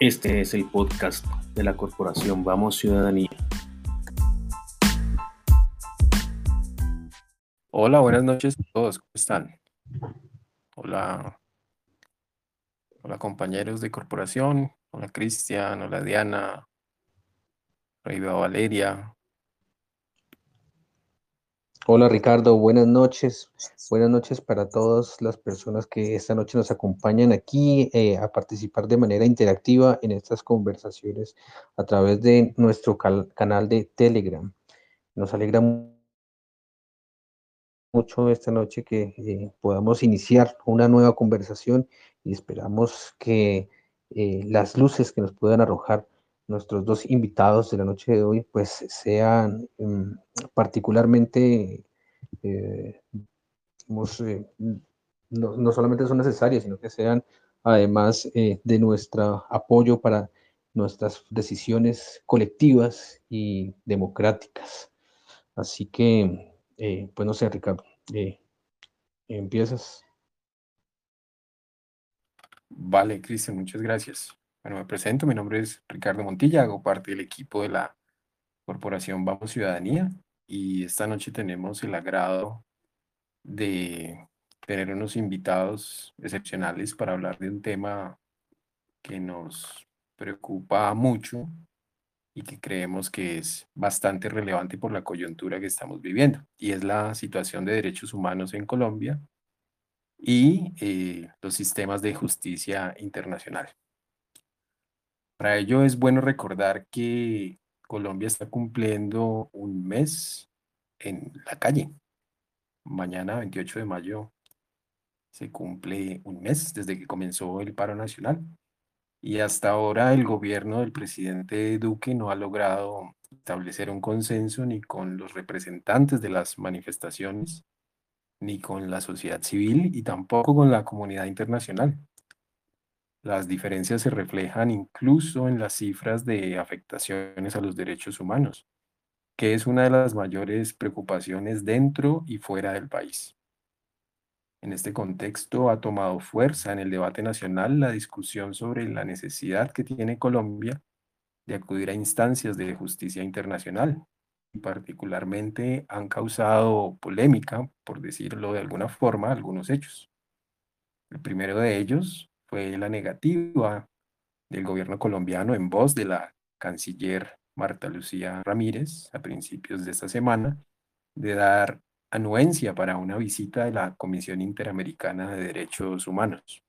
Este es el podcast de la corporación Vamos Ciudadanía. Hola, buenas noches a todos, ¿cómo están? Hola, hola compañeros de corporación, hola Cristian, hola Diana, hola Valeria, Hola Ricardo, buenas noches. Buenas noches para todas las personas que esta noche nos acompañan aquí eh, a participar de manera interactiva en estas conversaciones a través de nuestro canal de Telegram. Nos alegra mucho esta noche que eh, podamos iniciar una nueva conversación y esperamos que eh, las luces que nos puedan arrojar nuestros dos invitados de la noche de hoy, pues sean mm, particularmente, eh, eh, no, solamente son necesarias, sino que sean además eh, de nuestro apoyo para nuestras decisiones colectivas y democráticas. Así que, pues no sé, Ricardo, empiezas. Vale, Cristian, muchas gracias. Bueno, me presento, mi nombre es Ricardo Montilla, hago parte del equipo de la Corporación Vamos Ciudadanía y esta noche tenemos el agrado de tener unos invitados excepcionales para hablar de un tema que nos preocupa mucho y que creemos que es bastante relevante por la coyuntura que estamos viviendo, y es la situación de derechos humanos en Colombia y eh, los sistemas de justicia internacional. Para ello es bueno recordar que Colombia está cumpliendo un mes en la calle. Mañana, 28 de mayo, se cumple un mes desde que comenzó el paro nacional. Y hasta ahora el gobierno del presidente Duque no ha logrado establecer un consenso ni con los representantes de las manifestaciones, ni con la sociedad civil y tampoco con la comunidad internacional. Las diferencias se reflejan incluso en las cifras de afectaciones a los derechos humanos, que es una de las mayores preocupaciones dentro y fuera del país. En este contexto ha tomado fuerza en el debate nacional la discusión sobre la necesidad que tiene Colombia de acudir a instancias de justicia internacional. Y particularmente han causado polémica, por decirlo de alguna forma, algunos hechos. El primero de ellos fue la negativa del gobierno colombiano en voz de la canciller Marta Lucía Ramírez a principios de esta semana de dar anuencia para una visita de la Comisión Interamericana de Derechos Humanos.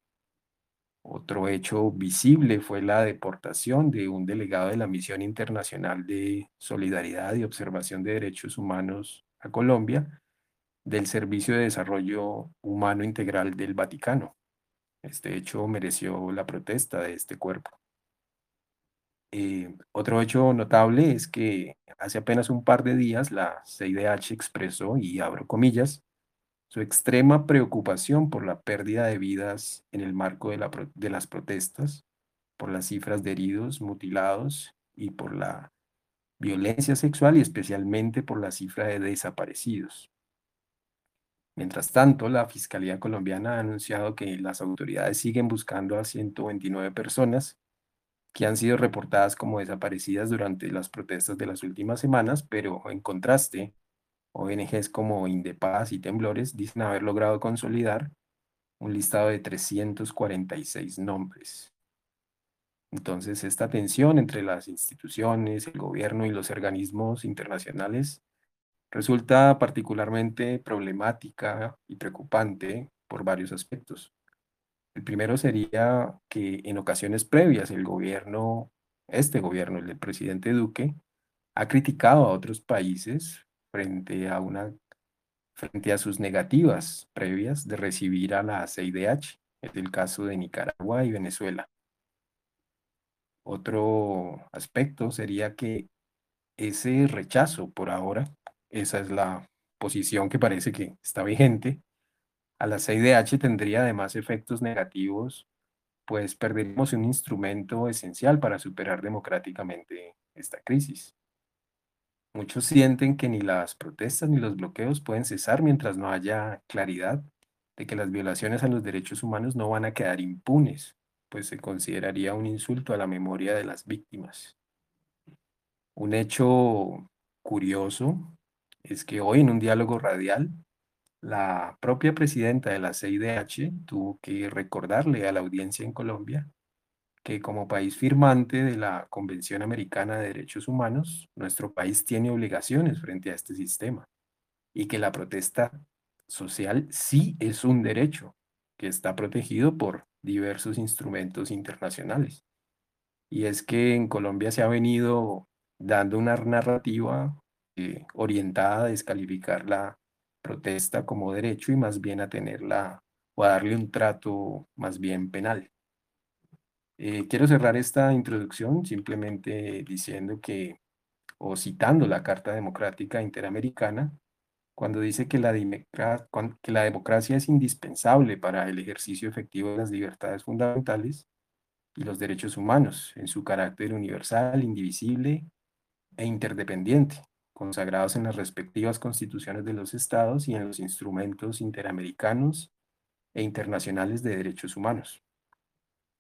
Otro hecho visible fue la deportación de un delegado de la Misión Internacional de Solidaridad y Observación de Derechos Humanos a Colombia del Servicio de Desarrollo Humano Integral del Vaticano. Este hecho mereció la protesta de este cuerpo. Eh, otro hecho notable es que hace apenas un par de días la CIDH expresó, y abro comillas, su extrema preocupación por la pérdida de vidas en el marco de, de las protestas, por las cifras de heridos, mutilados y por la violencia sexual y especialmente por la cifra de desaparecidos. Mientras tanto, la Fiscalía colombiana ha anunciado que las autoridades siguen buscando a 129 personas que han sido reportadas como desaparecidas durante las protestas de las últimas semanas, pero en contraste, ONGs como Indepaz y Temblores dicen haber logrado consolidar un listado de 346 nombres. Entonces, esta tensión entre las instituciones, el gobierno y los organismos internacionales resulta particularmente problemática y preocupante por varios aspectos. El primero sería que en ocasiones previas el gobierno, este gobierno, el del presidente Duque, ha criticado a otros países frente a, una, frente a sus negativas previas de recibir a la CIDH, es el caso de Nicaragua y Venezuela. Otro aspecto sería que ese rechazo por ahora esa es la posición que parece que está vigente. A la CIDH tendría además efectos negativos, pues perderíamos un instrumento esencial para superar democráticamente esta crisis. Muchos sienten que ni las protestas ni los bloqueos pueden cesar mientras no haya claridad de que las violaciones a los derechos humanos no van a quedar impunes pues se consideraría un insulto a la memoria de las víctimas. Un hecho curioso es que hoy en un diálogo radial, la propia presidenta de la CIDH tuvo que recordarle a la audiencia en Colombia que como país firmante de la Convención Americana de Derechos Humanos, nuestro país tiene obligaciones frente a este sistema y que la protesta social sí es un derecho que está protegido por diversos instrumentos internacionales. Y es que en Colombia se ha venido dando una narrativa eh, orientada a descalificar la protesta como derecho y más bien a tenerla o a darle un trato más bien penal. Eh, quiero cerrar esta introducción simplemente diciendo que, o citando la Carta Democrática Interamericana, cuando dice que la, que la democracia es indispensable para el ejercicio efectivo de las libertades fundamentales y los derechos humanos en su carácter universal, indivisible e interdependiente, consagrados en las respectivas constituciones de los estados y en los instrumentos interamericanos e internacionales de derechos humanos.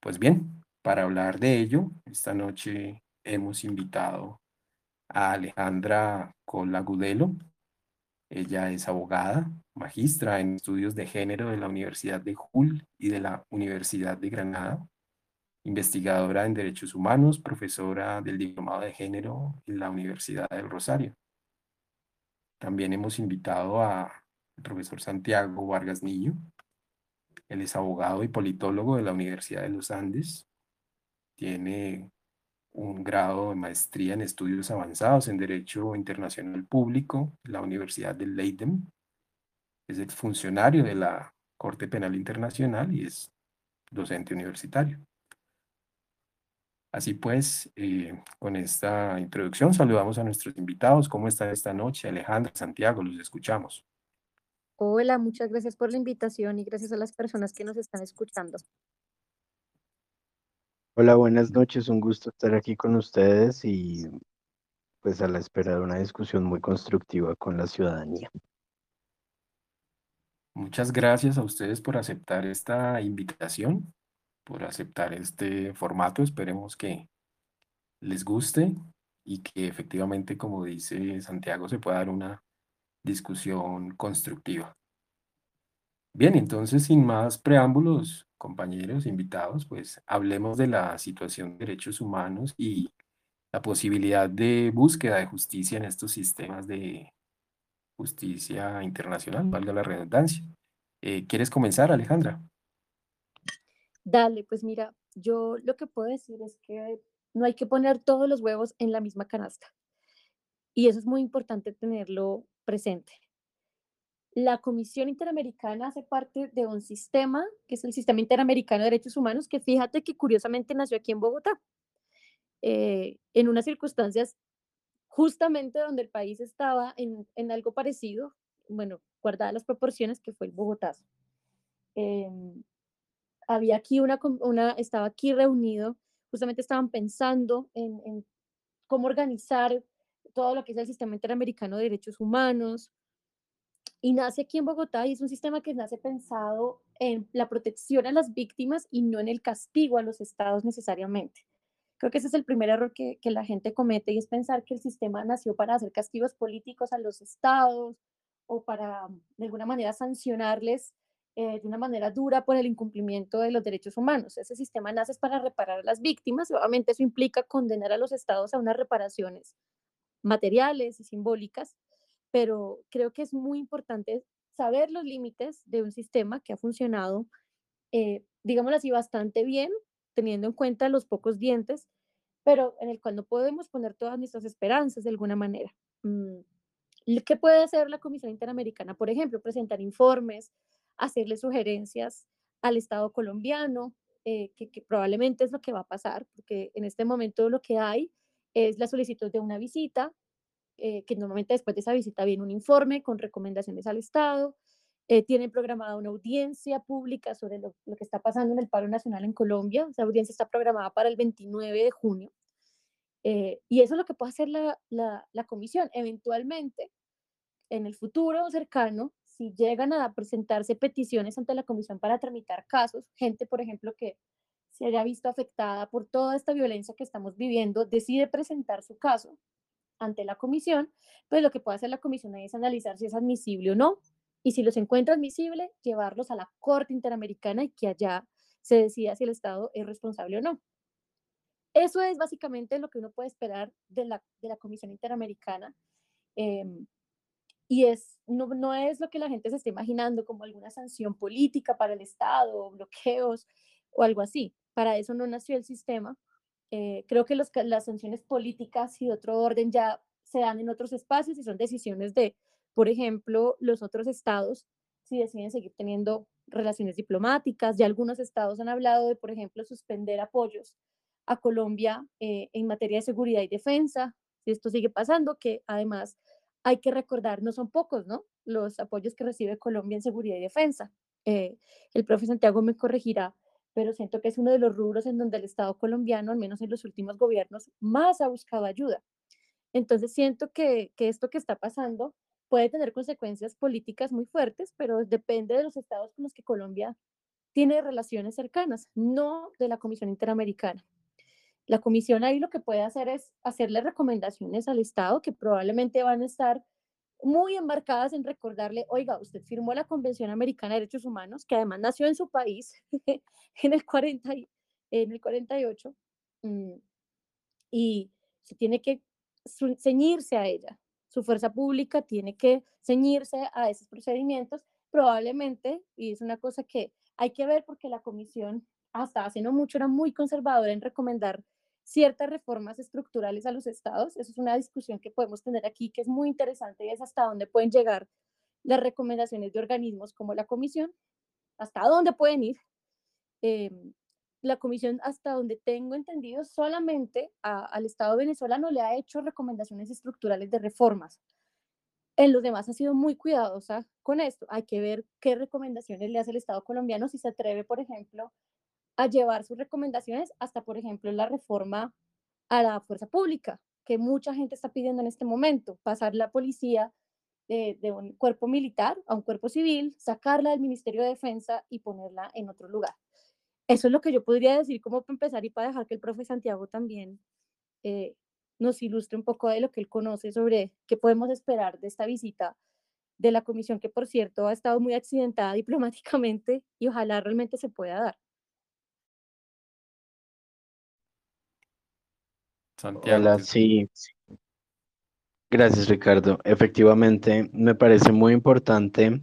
Pues bien, para hablar de ello, esta noche hemos invitado a Alejandra Colagudelo. Ella es abogada, magistra en estudios de género de la Universidad de Hull y de la Universidad de Granada, investigadora en derechos humanos, profesora del diplomado de género en la Universidad del Rosario. También hemos invitado al profesor Santiago Vargas Niño. Él es abogado y politólogo de la Universidad de los Andes, tiene un grado de maestría en estudios avanzados en Derecho Internacional Público la Universidad de Leiden. Es el funcionario de la Corte Penal Internacional y es docente universitario. Así pues, eh, con esta introducción saludamos a nuestros invitados. ¿Cómo están esta noche? Alejandra, Santiago, los escuchamos. Hola, muchas gracias por la invitación y gracias a las personas que nos están escuchando. Hola, buenas noches. Un gusto estar aquí con ustedes y pues a la espera de una discusión muy constructiva con la ciudadanía. Muchas gracias a ustedes por aceptar esta invitación, por aceptar este formato. Esperemos que les guste y que efectivamente, como dice Santiago, se pueda dar una discusión constructiva. Bien, entonces, sin más preámbulos, compañeros invitados, pues hablemos de la situación de derechos humanos y la posibilidad de búsqueda de justicia en estos sistemas de justicia internacional, valga la redundancia. Eh, ¿Quieres comenzar, Alejandra? Dale, pues mira, yo lo que puedo decir es que no hay que poner todos los huevos en la misma canasta. Y eso es muy importante tenerlo presente la Comisión Interamericana hace parte de un sistema, que es el Sistema Interamericano de Derechos Humanos, que fíjate que curiosamente nació aquí en Bogotá, eh, en unas circunstancias justamente donde el país estaba en, en algo parecido, bueno, guardadas las proporciones, que fue el Bogotazo. Em, había aquí una, una, estaba aquí reunido, justamente estaban pensando en, en cómo organizar todo lo que es el Sistema Interamericano de Derechos Humanos, y nace aquí en Bogotá y es un sistema que nace pensado en la protección a las víctimas y no en el castigo a los estados necesariamente. Creo que ese es el primer error que, que la gente comete y es pensar que el sistema nació para hacer castigos políticos a los estados o para de alguna manera sancionarles eh, de una manera dura por el incumplimiento de los derechos humanos. Ese sistema nace para reparar a las víctimas obviamente eso implica condenar a los estados a unas reparaciones materiales y simbólicas, pero creo que es muy importante saber los límites de un sistema que ha funcionado, eh, digámoslo así, bastante bien, teniendo en cuenta los pocos dientes, pero en el cual no podemos poner todas nuestras esperanzas de alguna manera. Mm, ¿Qué puede hacer la Comisión Interamericana? Por ejemplo, presentar informes, hacerle sugerencias al Estado colombiano, eh, que, probablemente es lo que va a pasar, porque en este momento lo que hay es la solicitud de una visita eh, que normalmente después de esa visita viene un informe con recomendaciones al Estado, eh, tienen programada una audiencia pública sobre lo, que está pasando en el paro nacional en Colombia. Esa audiencia está programada para el 29 de junio. Eh, y eso es lo que puede hacer la, la, comisión. Eventualmente, en el futuro cercano, si llegan a presentarse peticiones ante la comisión para tramitar casos, gente, por ejemplo, que se haya visto afectada por toda esta violencia que estamos viviendo, decide presentar su caso ante la comisión, pues lo que puede hacer la comisión es analizar si es admisible o no, y si los encuentra admisible, llevarlos a la Corte Interamericana y que allá se decida si el Estado es responsable o no. Eso es básicamente lo que uno puede esperar de la, de la Comisión Interamericana. Em, y es, no, no es lo que la gente se está imaginando como alguna sanción política para el Estado, bloqueos o algo así. Para eso no nació el sistema. Eh, creo que los, las sanciones políticas y de otro orden ya se dan en otros espacios y son decisiones de, por ejemplo, los otros estados, si deciden seguir teniendo relaciones diplomáticas. Ya algunos estados han hablado de, por ejemplo, suspender apoyos a Colombia eh, en materia de seguridad y defensa. Si esto sigue pasando, que además hay que recordar, no son pocos, ¿no? Los apoyos que recibe Colombia en seguridad y defensa. Eh, el profe Santiago me corregirá, pero siento que es uno de los rubros en donde el Estado colombiano, al menos en los últimos gobiernos, más ha buscado ayuda. Entonces siento que, que esto que está pasando puede tener consecuencias políticas muy fuertes, pero depende de los estados con los que Colombia tiene relaciones cercanas, no de la Comisión Interamericana. La comisión ahí lo que puede hacer es hacerle recomendaciones al Estado que probablemente van a estar muy embarcadas en recordarle, oiga, usted firmó la Convención Americana de Derechos Humanos, que además nació en su país en el, 40, en el 48, mm, y se tiene que ceñirse a ella. Su fuerza pública tiene que ceñirse a esos procedimientos, probablemente, y es una cosa que hay que ver porque la comisión hasta hace no mucho era muy conservadora en recomendar ciertas reformas estructurales a los estados. Eso es una discusión que podemos tener aquí que es muy interesante y es hasta dónde pueden llegar las recomendaciones de organismos como la comisión, hasta dónde pueden ir. Em, la comisión, hasta donde tengo entendido, solamente al Estado venezolano le ha hecho recomendaciones estructurales de reformas. En los demás ha sido muy cuidadosa con esto. Hay que ver qué recomendaciones le hace el Estado colombiano, si se atreve, por ejemplo, a llevar sus recomendaciones hasta, por ejemplo, la reforma a la fuerza pública, que mucha gente está pidiendo en este momento, pasar la policía de, de, un cuerpo militar a un cuerpo civil, sacarla del Ministerio de Defensa y ponerla en otro lugar. Eso es lo que yo podría decir como para empezar y para dejar que el profe Santiago también eh, nos ilustre un poco de lo que él conoce sobre qué podemos esperar de esta visita de la comisión, que por cierto ha estado muy accidentada diplomáticamente y ojalá realmente se pueda dar. Santiago. Hola, sí. Gracias, Ricardo. Efectivamente, me parece muy importante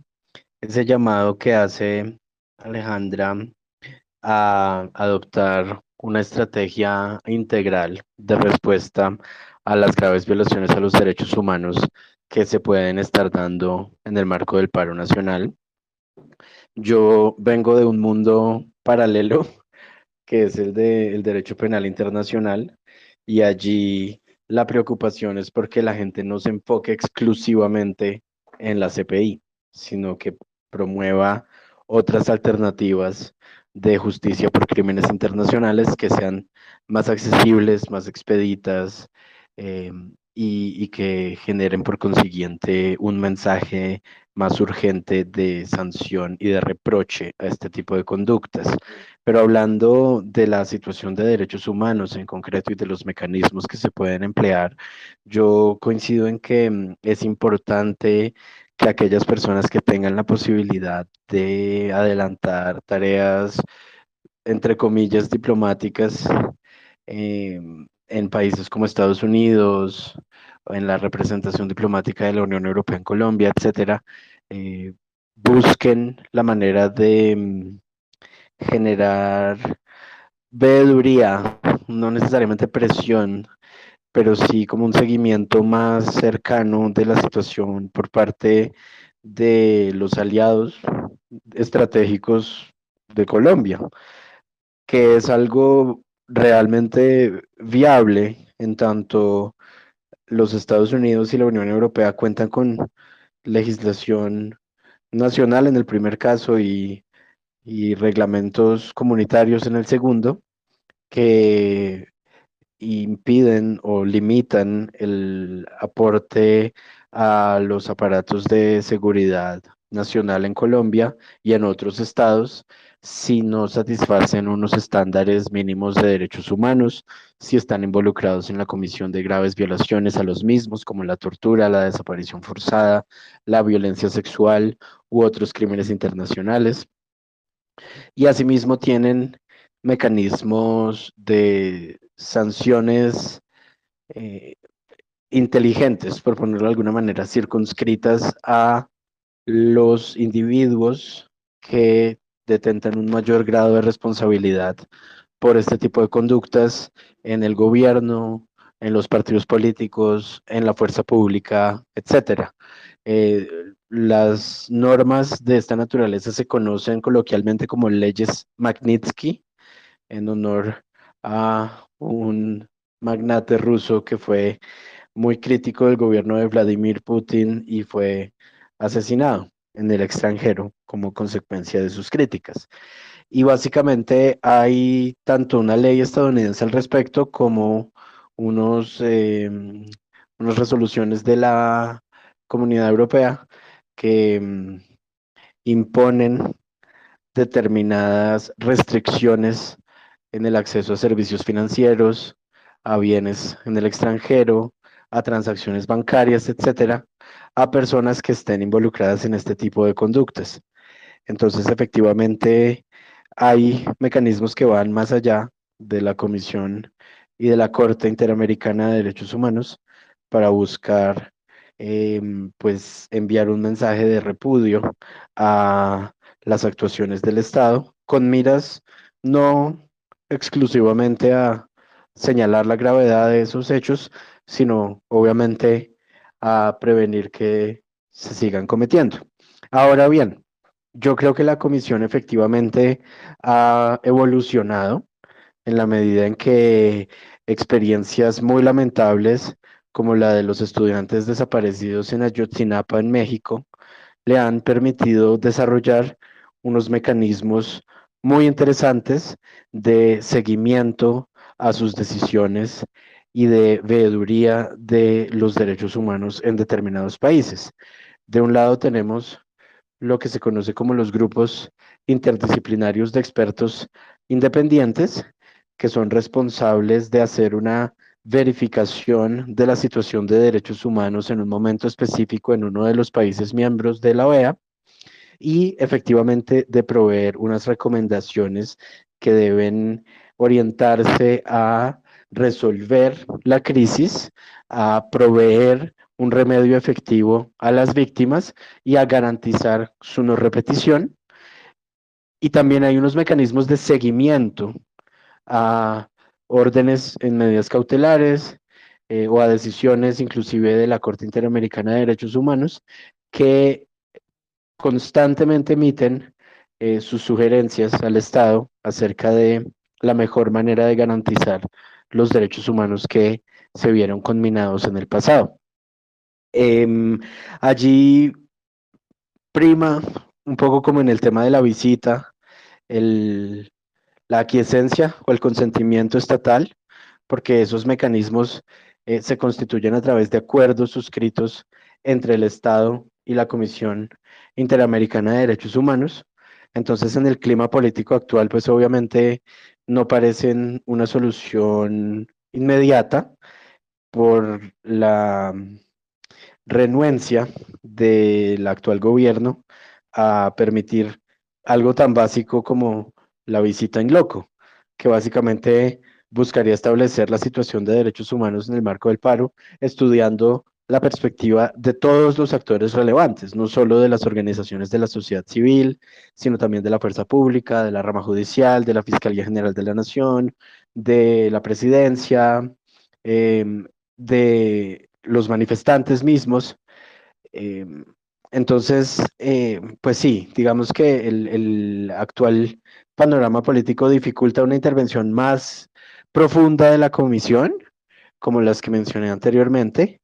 ese llamado que hace Alejandra a adoptar una estrategia integral de respuesta a las graves violaciones a los derechos humanos que se pueden estar dando en el marco del paro nacional. Yo vengo de un mundo paralelo, que es el del derecho penal internacional, y allí la preocupación es porque la gente no se enfoque exclusivamente en la CPI, sino que promueva otras alternativas de justicia por crímenes internacionales que sean más accesibles, más expeditas eh, y, y, que generen por consiguiente un mensaje más urgente de sanción y de reproche a este tipo de conductas. Pero hablando de la situación de derechos humanos en concreto y de los mecanismos que se pueden emplear, yo coincido en que mm, es importante que aquellas personas que tengan la posibilidad de adelantar tareas, entre comillas, diplomáticas em, en países como Estados Unidos, en la representación diplomática de la Unión Europea en Colombia, etcétera, eh, busquen la manera de mm, generar veeduría, no necesariamente presión, pero sí como un seguimiento más cercano de la situación por parte de los aliados estratégicos de Colombia, que es algo realmente viable en tanto los Estados Unidos y la Unión Europea cuentan con legislación nacional en el primer caso y, y reglamentos comunitarios en el segundo, que impiden o limitan el aporte a los aparatos de seguridad nacional en Colombia y en otros estados si no satisfacen unos estándares mínimos de derechos humanos, si están involucrados en la comisión de graves violaciones a los mismos, como la tortura, la desaparición forzada, la violencia sexual u otros crímenes internacionales. Y asimismo tienen mecanismos de sanciones eh, inteligentes, por ponerlo de alguna manera, circunscritas a los individuos que detentan un mayor grado de responsabilidad por este tipo de conductas en el gobierno, en los partidos políticos, en la fuerza pública, etcétera. Eh, las normas de esta naturaleza se conocen coloquialmente como leyes Magnitsky, en honor a un magnate ruso que fue muy crítico del gobierno de Vladimir Putin y fue asesinado en el extranjero como consecuencia de sus críticas. Y básicamente hay tanto una ley estadounidense al respecto como unos, em, unas resoluciones de la Comunidad Europea que em, imponen determinadas restricciones en el acceso a servicios financieros, a bienes en el extranjero, a transacciones bancarias, etcétera, a personas que estén involucradas en este tipo de conductas. Entonces, efectivamente, hay mecanismos que van más allá de la Comisión y de la Corte Interamericana de Derechos Humanos para buscar, em, pues, enviar un mensaje de repudio a las actuaciones del Estado con miras no exclusivamente a señalar la gravedad de esos hechos, sino obviamente a prevenir que se sigan cometiendo. Ahora bien, yo creo que la comisión efectivamente ha evolucionado en la medida en que experiencias muy lamentables como la de los estudiantes desaparecidos en Ayotzinapa, en México, le han permitido desarrollar unos mecanismos muy interesantes de seguimiento a sus decisiones y de veeduría de los derechos humanos en determinados países. De un lado tenemos lo que se conoce como los grupos interdisciplinarios de expertos independientes, que son responsables de hacer una verificación de la situación de derechos humanos en un momento específico en uno de los países miembros de la OEA y efectivamente de proveer unas recomendaciones que deben orientarse a resolver la crisis, a proveer un remedio efectivo a las víctimas y a garantizar su no repetición. Y también hay unos mecanismos de seguimiento a órdenes en medidas cautelares eh, o a decisiones inclusive de la Corte Interamericana de Derechos Humanos que constantemente emiten eh, sus sugerencias al Estado acerca de la mejor manera de garantizar los derechos humanos que se vieron conminados en el pasado. Em, allí prima, un poco como en el tema de la visita, el, la aquiescencia o el consentimiento estatal, porque esos mecanismos eh, se constituyen a través de acuerdos suscritos entre el Estado y la Comisión Interamericana de Derechos Humanos. Entonces, en el clima político actual, pues obviamente no parecen una solución inmediata por la renuencia del actual gobierno a permitir algo tan básico como la visita en loco, que básicamente buscaría establecer la situación de derechos humanos en el marco del paro, estudiando la perspectiva de todos los actores relevantes, no solo de las organizaciones de la sociedad civil, sino también de la fuerza pública, de la rama judicial, de la Fiscalía General de la Nación, de la presidencia, em, de los manifestantes mismos. Em, entonces, eh, pues sí, digamos que el, el actual panorama político dificulta una intervención más profunda de la comisión, como las que mencioné anteriormente,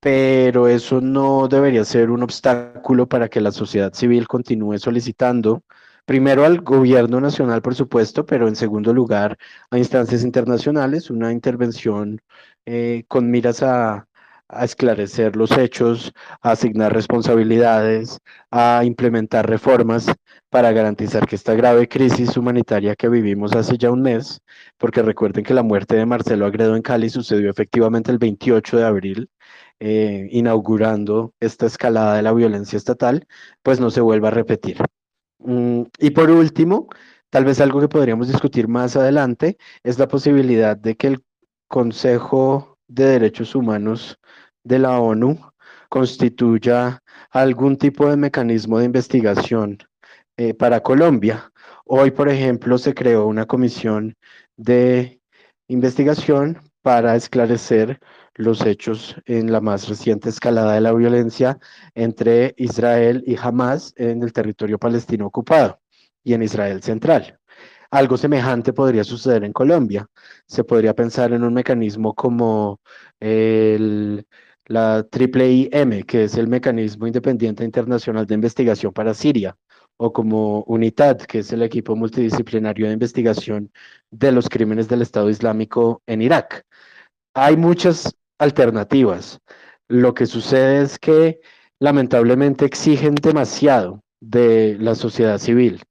pero eso no debería ser un obstáculo para que la sociedad civil continúe solicitando, primero al gobierno nacional, por supuesto, pero en segundo lugar a instancias internacionales, una intervención eh, con miras a, a esclarecer los hechos, a asignar responsabilidades, a implementar reformas para garantizar que esta grave crisis humanitaria que vivimos hace ya un mes, porque recuerden que la muerte de Marcelo Agredo en Cali sucedió efectivamente el 28 de abril, eh, inaugurando esta escalada de la violencia estatal, pues no se vuelva a repetir. Mm, y por último, tal vez algo que podríamos discutir más adelante es la posibilidad de que el Consejo de Derechos Humanos de la ONU constituya algún tipo de mecanismo de investigación eh, para Colombia. Hoy, por ejemplo, se creó una comisión de investigación para esclarecer los hechos en la más reciente escalada de la violencia entre Israel y Hamas en el territorio palestino ocupado y en Israel central. Algo semejante podría suceder en Colombia. Se podría pensar en un mecanismo como el, la IIIM, que es el Mecanismo Independiente Internacional de Investigación para Siria, o como UNITAD, que es el equipo multidisciplinario de investigación de los crímenes del Estado Islámico en Irak. Hay muchas alternativas. Lo que sucede es que lamentablemente exigen demasiado de la sociedad civil.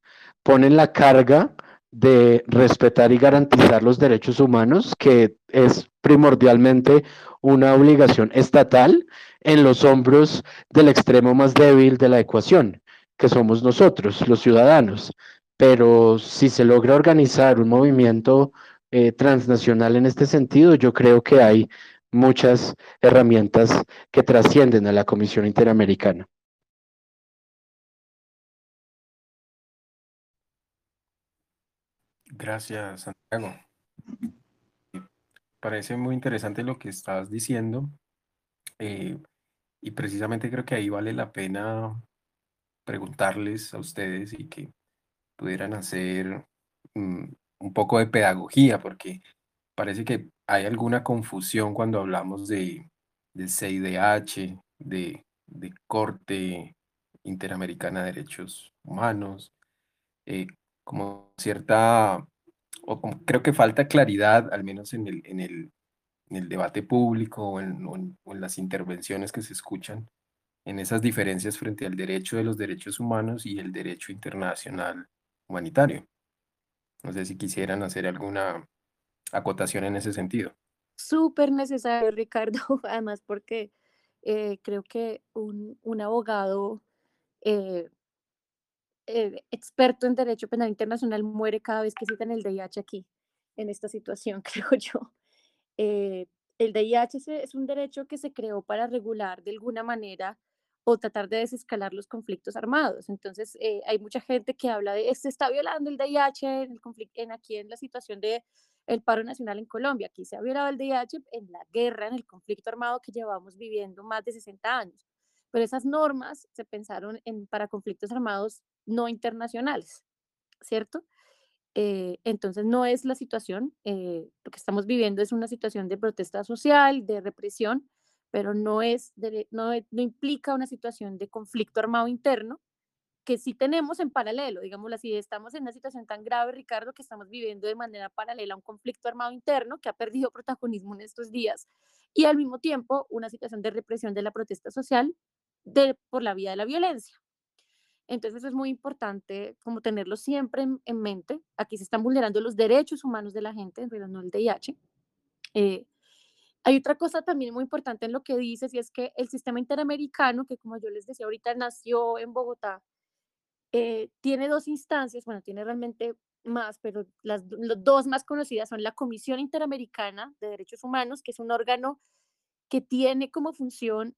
Ponen la carga de respetar y garantizar los derechos humanos, que es primordialmente una obligación estatal, en los hombros del extremo más débil de la ecuación, que somos nosotros, los ciudadanos. Pero si se logra organizar un movimiento eh, transnacional en este sentido, yo creo que hay muchas herramientas que trascienden a la Comisión Interamericana. Gracias, Santiago. Parece muy interesante lo que estás diciendo eh, y precisamente creo que ahí vale la pena preguntarles a ustedes y que pudieran hacer mm, un poco de pedagogía, porque parece que hay alguna confusión cuando hablamos de, de CIDH, de, de Corte Interamericana de Derechos Humanos, eh, como cierta, o creo que falta claridad, al menos en el, en el, en el debate público o en, o en las intervenciones que se escuchan, en esas diferencias frente al derecho de los derechos humanos y el derecho internacional humanitario. No sé si quisieran hacer alguna acotación en ese sentido. Súper necesario, Ricardo, además porque eh, creo que un, un abogado eh, eh, experto en derecho penal internacional muere cada vez que citan el DIH aquí, en esta situación, creo yo. el DIH es un derecho que se creó para regular de alguna manera o tratar de desescalar los conflictos armados. Entonces, hay mucha gente que habla de, se está violando el DIH en, el en aquí en la situación de el paro nacional en Colombia. Aquí se ha violado el DIH en la guerra, en el conflicto armado que llevamos viviendo más de 60 años. Pero esas normas se pensaron en, para conflictos armados no internacionales, ¿cierto? Eh, entonces no es la situación, eh, lo que estamos viviendo es una situación de protesta social, de represión, pero no, es no, no implica una situación de conflicto armado interno, que sí tenemos en paralelo, digamos así, estamos en una situación tan grave, Ricardo, que estamos viviendo de manera paralela un conflicto armado interno que ha perdido protagonismo en estos días y al mismo tiempo una situación de represión de la protesta social de, por la vía de la violencia. Entonces es muy importante como tenerlo siempre en, mente. Aquí se están vulnerando los derechos humanos de la gente, en realidad no el DIH. Eh, hay otra cosa también muy importante en lo que dices y es que el sistema interamericano, que como yo les decía ahorita, nació en Bogotá eh, tiene dos instancias, bueno, tiene realmente más, pero las, dos más conocidas son la Comisión Interamericana de Derechos Humanos, que es un órgano que tiene como función,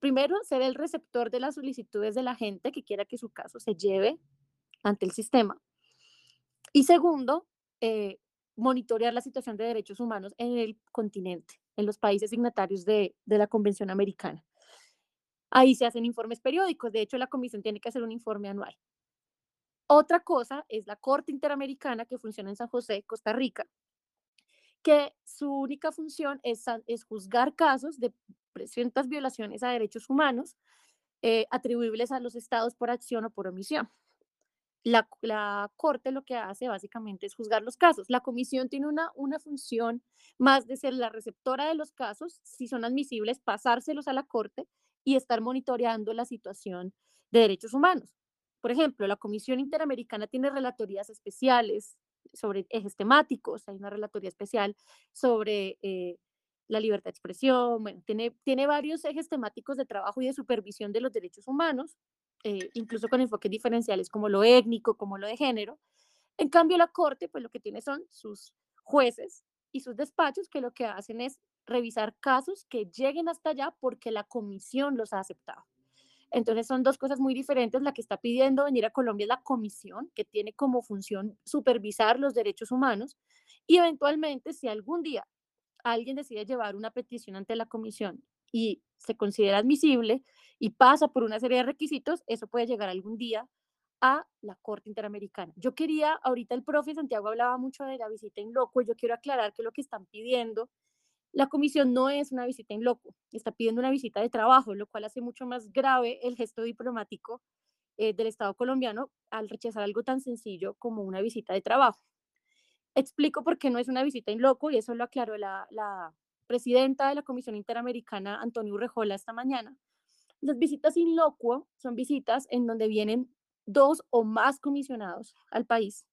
primero, ser el receptor de las solicitudes de la gente que quiera que su caso se lleve ante el sistema. Y segundo, eh, monitorear la situación de derechos humanos en el continente, en los países signatarios de, la Convención Americana. Ahí se hacen informes periódicos, de hecho la comisión tiene que hacer un informe anual. Otra cosa es la Corte Interamericana que funciona en San José, Costa Rica, que su única función es, es juzgar casos de presuntas violaciones a derechos humanos eh, atribuibles a los estados por acción o por omisión. la, la, Corte lo que hace básicamente es juzgar los casos. La Comisión tiene una, una función más de ser la receptora de los casos, si son admisibles, pasárselos a la Corte y estar monitoreando la situación de derechos humanos. Por ejemplo, la Comisión Interamericana tiene relatorías especiales sobre ejes temáticos, hay una relatoría especial sobre eh, la libertad de expresión, tiene, tiene varios ejes temáticos de trabajo y de supervisión de los derechos humanos, eh, incluso con enfoques diferenciales como lo étnico, como lo de género. En cambio, la Corte, pues lo que tiene son sus jueces y sus despachos que lo que hacen es revisar casos que lleguen hasta allá porque la comisión los ha aceptado. Entonces son dos cosas muy diferentes. La que está pidiendo venir a Colombia es la comisión, que tiene como función supervisar los derechos humanos. Y eventualmente, si algún día alguien decide llevar una petición ante la comisión y se considera admisible y pasa por una serie de requisitos, eso puede llegar algún día a la Corte Interamericana. Yo quería, ahorita el profe Santiago hablaba mucho de la visita en loco, yo quiero aclarar que lo que están pidiendo, la comisión no es una visita en loco, está pidiendo una visita de trabajo, lo cual hace mucho más grave el gesto diplomático eh, del Estado colombiano al rechazar algo tan sencillo como una visita de trabajo. Explico por qué no es una visita en loco y eso lo aclaró la, la presidenta de la Comisión Interamericana, Antonio Urrejola, esta mañana. Las visitas in loco son visitas en donde vienen dos o más comisionados al país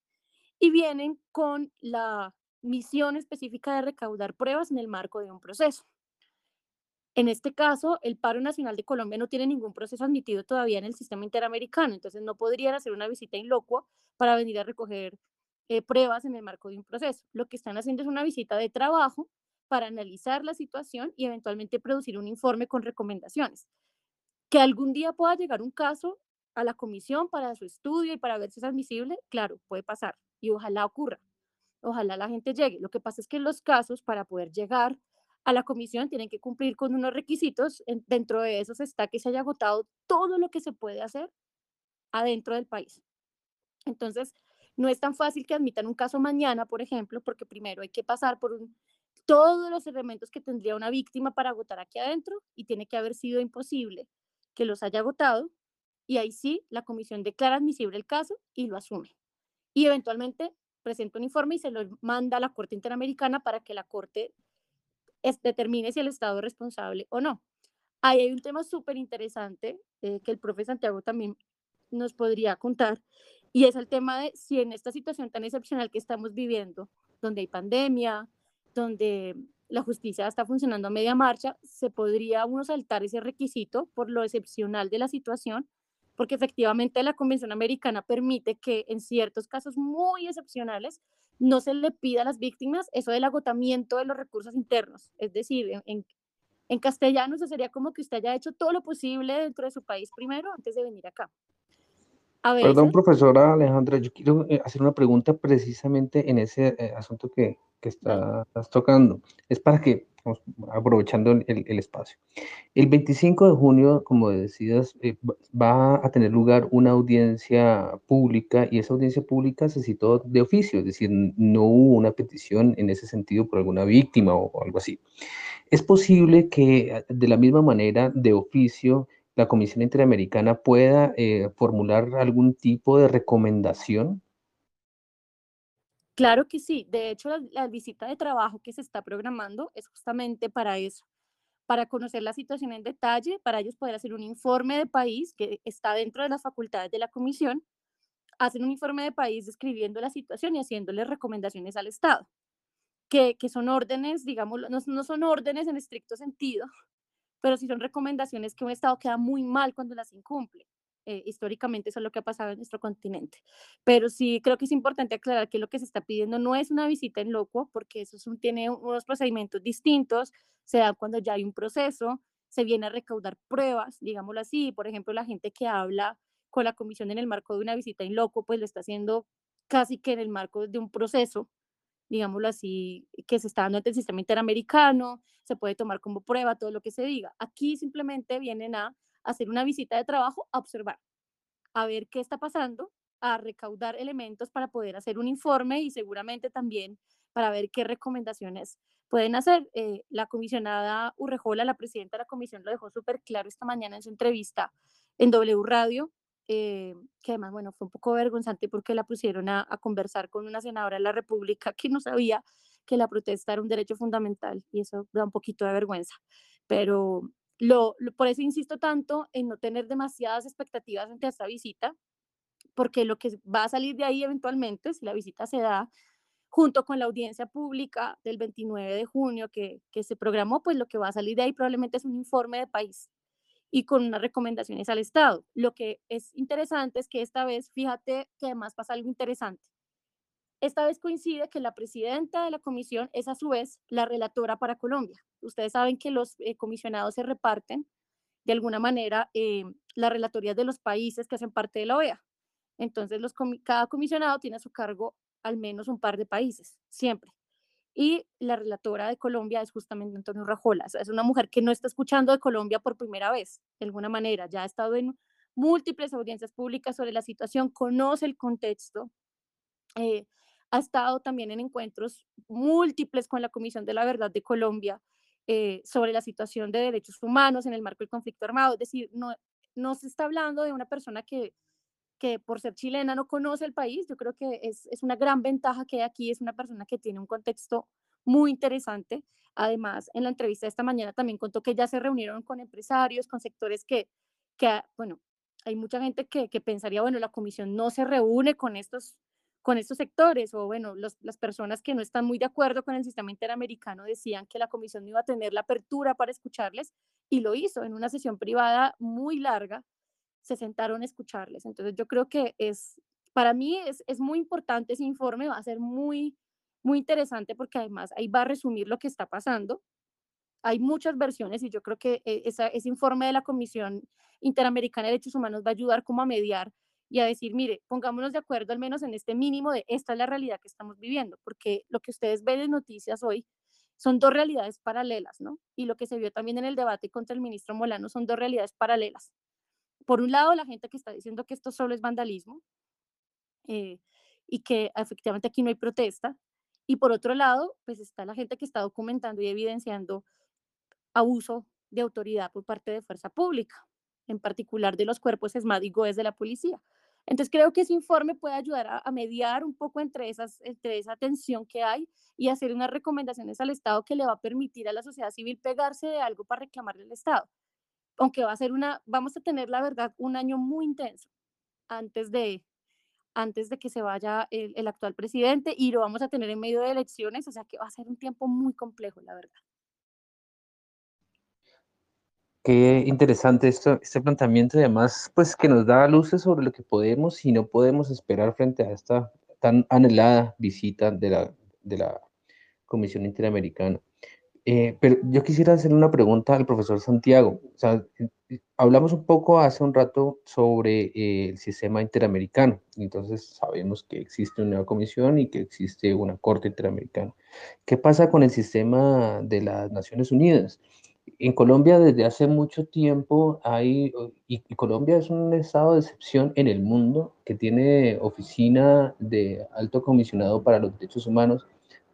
y vienen con la misión específica de recaudar pruebas en el marco de un proceso. En este caso, el paro nacional de Colombia no tiene ningún proceso admitido todavía en el sistema interamericano, entonces no podrían hacer una visita inlocua para venir a recoger eh, pruebas en el marco de un proceso. Lo que están haciendo es una visita de trabajo para analizar la situación y eventualmente producir un informe con recomendaciones. Que algún día pueda llegar un caso a la comisión para su estudio y para ver si es admisible, claro, puede pasar y ojalá ocurra. Ojalá la gente llegue. Lo que pasa es que los casos, para poder llegar a la comisión, tienen que cumplir con unos requisitos. Dentro de esos está que se haya agotado todo lo que se puede hacer adentro del país. Entonces, no es tan fácil que admitan un caso mañana, por ejemplo, porque primero hay que pasar por todos los elementos que tendría una víctima para agotar aquí adentro y tiene que haber sido imposible que los haya agotado y ahí sí la comisión declara admisible el caso y lo asume. Y eventualmente presenta un informe y se lo manda a la Corte Interamericana para que la Corte determine si el Estado es responsable o no. Ahí hay un tema súper interesante eh, que el profe Santiago también nos podría contar y es el tema de si en esta situación tan excepcional que estamos viviendo, donde hay pandemia, donde la justicia está funcionando a media marcha, se podría uno saltar ese requisito por lo excepcional de la situación, porque efectivamente la Convención Americana permite que en ciertos casos muy excepcionales no se le pida a las víctimas eso del agotamiento de los recursos internos. Es decir, en, en castellano eso sería como que usted haya hecho todo lo posible dentro de su país primero antes de venir acá. Perdón, profesora Alejandra, yo quiero eh, hacer una pregunta precisamente en ese eh, asunto que, que estás tocando. Es para que, aprovechando el, el, espacio. El 25 de junio, como decías, eh, va a tener lugar una audiencia pública y esa audiencia pública se citó de oficio, es decir, no hubo una petición en ese sentido por alguna víctima o algo así. Es posible que de la misma manera, de oficio, la Comisión Interamericana pueda eh, formular algún tipo de recomendación? Claro que sí. De hecho, la, visita de trabajo que se está programando es justamente para eso, para conocer la situación en detalle, para ellos poder hacer un informe de país que está dentro de las facultades de la comisión, hacen un informe de país describiendo la situación y haciéndole recomendaciones al Estado, que, que son órdenes, digamos, no, no son órdenes en estricto sentido, pero sí son recomendaciones que un Estado queda muy mal cuando las incumple. Eh, históricamente eso es lo que ha pasado en nuestro continente. Pero sí creo que es importante aclarar que lo que se está pidiendo no es una visita en loco, porque eso tiene unos procedimientos distintos, se da cuando ya hay un proceso, se viene a recaudar pruebas, digámoslo así. Por ejemplo, la gente que habla con la comisión en el marco de una visita en loco, pues lo está haciendo casi que en el marco de un proceso digámoslo así, que se está dando ante el sistema interamericano, se puede tomar como prueba todo lo que se diga. Aquí simplemente vienen a hacer una visita de trabajo, a observar, a ver qué está pasando, a recaudar elementos para poder hacer un informe y seguramente también para ver qué recomendaciones pueden hacer. Eh, la comisionada Urrejola, la presidenta de la comisión, lo dejó súper claro esta mañana en su entrevista en W Radio, eh, que además, bueno, fue un poco vergonzante porque la pusieron a, conversar con una senadora de la República que no sabía que la protesta era un derecho fundamental y eso da un poquito de vergüenza. Pero lo, por eso insisto tanto en no tener demasiadas expectativas ante esta visita, porque lo que va a salir de ahí eventualmente, si la visita se da, junto con la audiencia pública del 29 de junio que, que se programó, pues lo que va a salir de ahí probablemente es un informe de país y con unas recomendaciones al Estado. Lo que es interesante es que esta vez, fíjate que además pasa algo interesante. Esta vez coincide que la presidenta de la comisión es a su vez la relatora para Colombia. Ustedes saben que los eh, comisionados se reparten de alguna manera eh, las relatorías de los países que hacen parte de la OEA. Entonces, cada comisionado tiene a su cargo al menos un par de países, siempre y la relatora de Colombia es justamente Antonio Rajola. es una mujer que no está escuchando de Colombia por primera vez, de alguna manera. Ya ha estado en múltiples audiencias públicas sobre la situación, conoce el contexto, eh, ha estado también en encuentros múltiples con la Comisión de la Verdad de Colombia eh, sobre la situación de derechos humanos en el marco del conflicto armado. Es decir, no, no se está hablando de una persona que que por ser chilena no conoce el país. Yo creo que es, es una gran ventaja que aquí es una persona que tiene un contexto muy interesante. Además, en la entrevista de esta mañana también contó que ya se reunieron con empresarios, con sectores que, que bueno, hay mucha gente que, que pensaría, bueno, la comisión no se reúne con estos, con estos sectores o, bueno, los, las personas que no están muy de acuerdo con el sistema interamericano decían que la comisión no iba a tener la apertura para escucharles y lo hizo en una sesión privada muy larga se sentaron a escucharles. Entonces yo creo que es, para mí es, es muy importante ese informe, va a ser muy, muy interesante porque además ahí va a resumir lo que está pasando. Hay muchas versiones y yo creo que e, esa, ese informe de la Comisión Interamericana de Derechos Humanos va a ayudar como a mediar y a decir, mire, pongámonos de acuerdo al menos en este mínimo de esta es la realidad que estamos viviendo, porque lo que ustedes ven en noticias hoy son dos realidades paralelas, ¿no? Y lo que se vio también en el debate contra el ministro Molano son dos realidades paralelas por un lado, la gente que está diciendo que esto solo es vandalismo eh, y que efectivamente aquí no hay protesta. Y por otro lado, pues está la gente que está documentando y evidenciando abuso de autoridad por parte de fuerza pública, en particular de los cuerpos ESMAD y GOES de la policía. Entonces creo que ese informe puede ayudar a, a, mediar un poco entre, esas, entre esa tensión que hay y hacer unas recomendaciones al Estado que le va a permitir a la sociedad civil pegarse de algo para reclamarle al Estado aunque va a ser una, vamos a tener la verdad un año muy intenso antes de, antes de que se vaya el, actual presidente y lo vamos a tener en medio de elecciones, o sea que va a ser un tiempo muy complejo, la verdad. Qué interesante esto, este planteamiento y además pues que nos da luces sobre lo que podemos y no podemos esperar frente a esta tan anhelada visita de la, de la Comisión Interamericana. Eh, pero yo quisiera hacer una pregunta al profesor Santiago. O sea, hablamos un poco hace un rato sobre eh, el sistema interamericano. Entonces sabemos que existe una comisión y que existe una corte interamericana. ¿Qué pasa con el sistema de las Naciones Unidas? En Colombia desde hace mucho tiempo hay, y, y Colombia es un estado de excepción en el mundo que tiene oficina de alto comisionado para los derechos humanos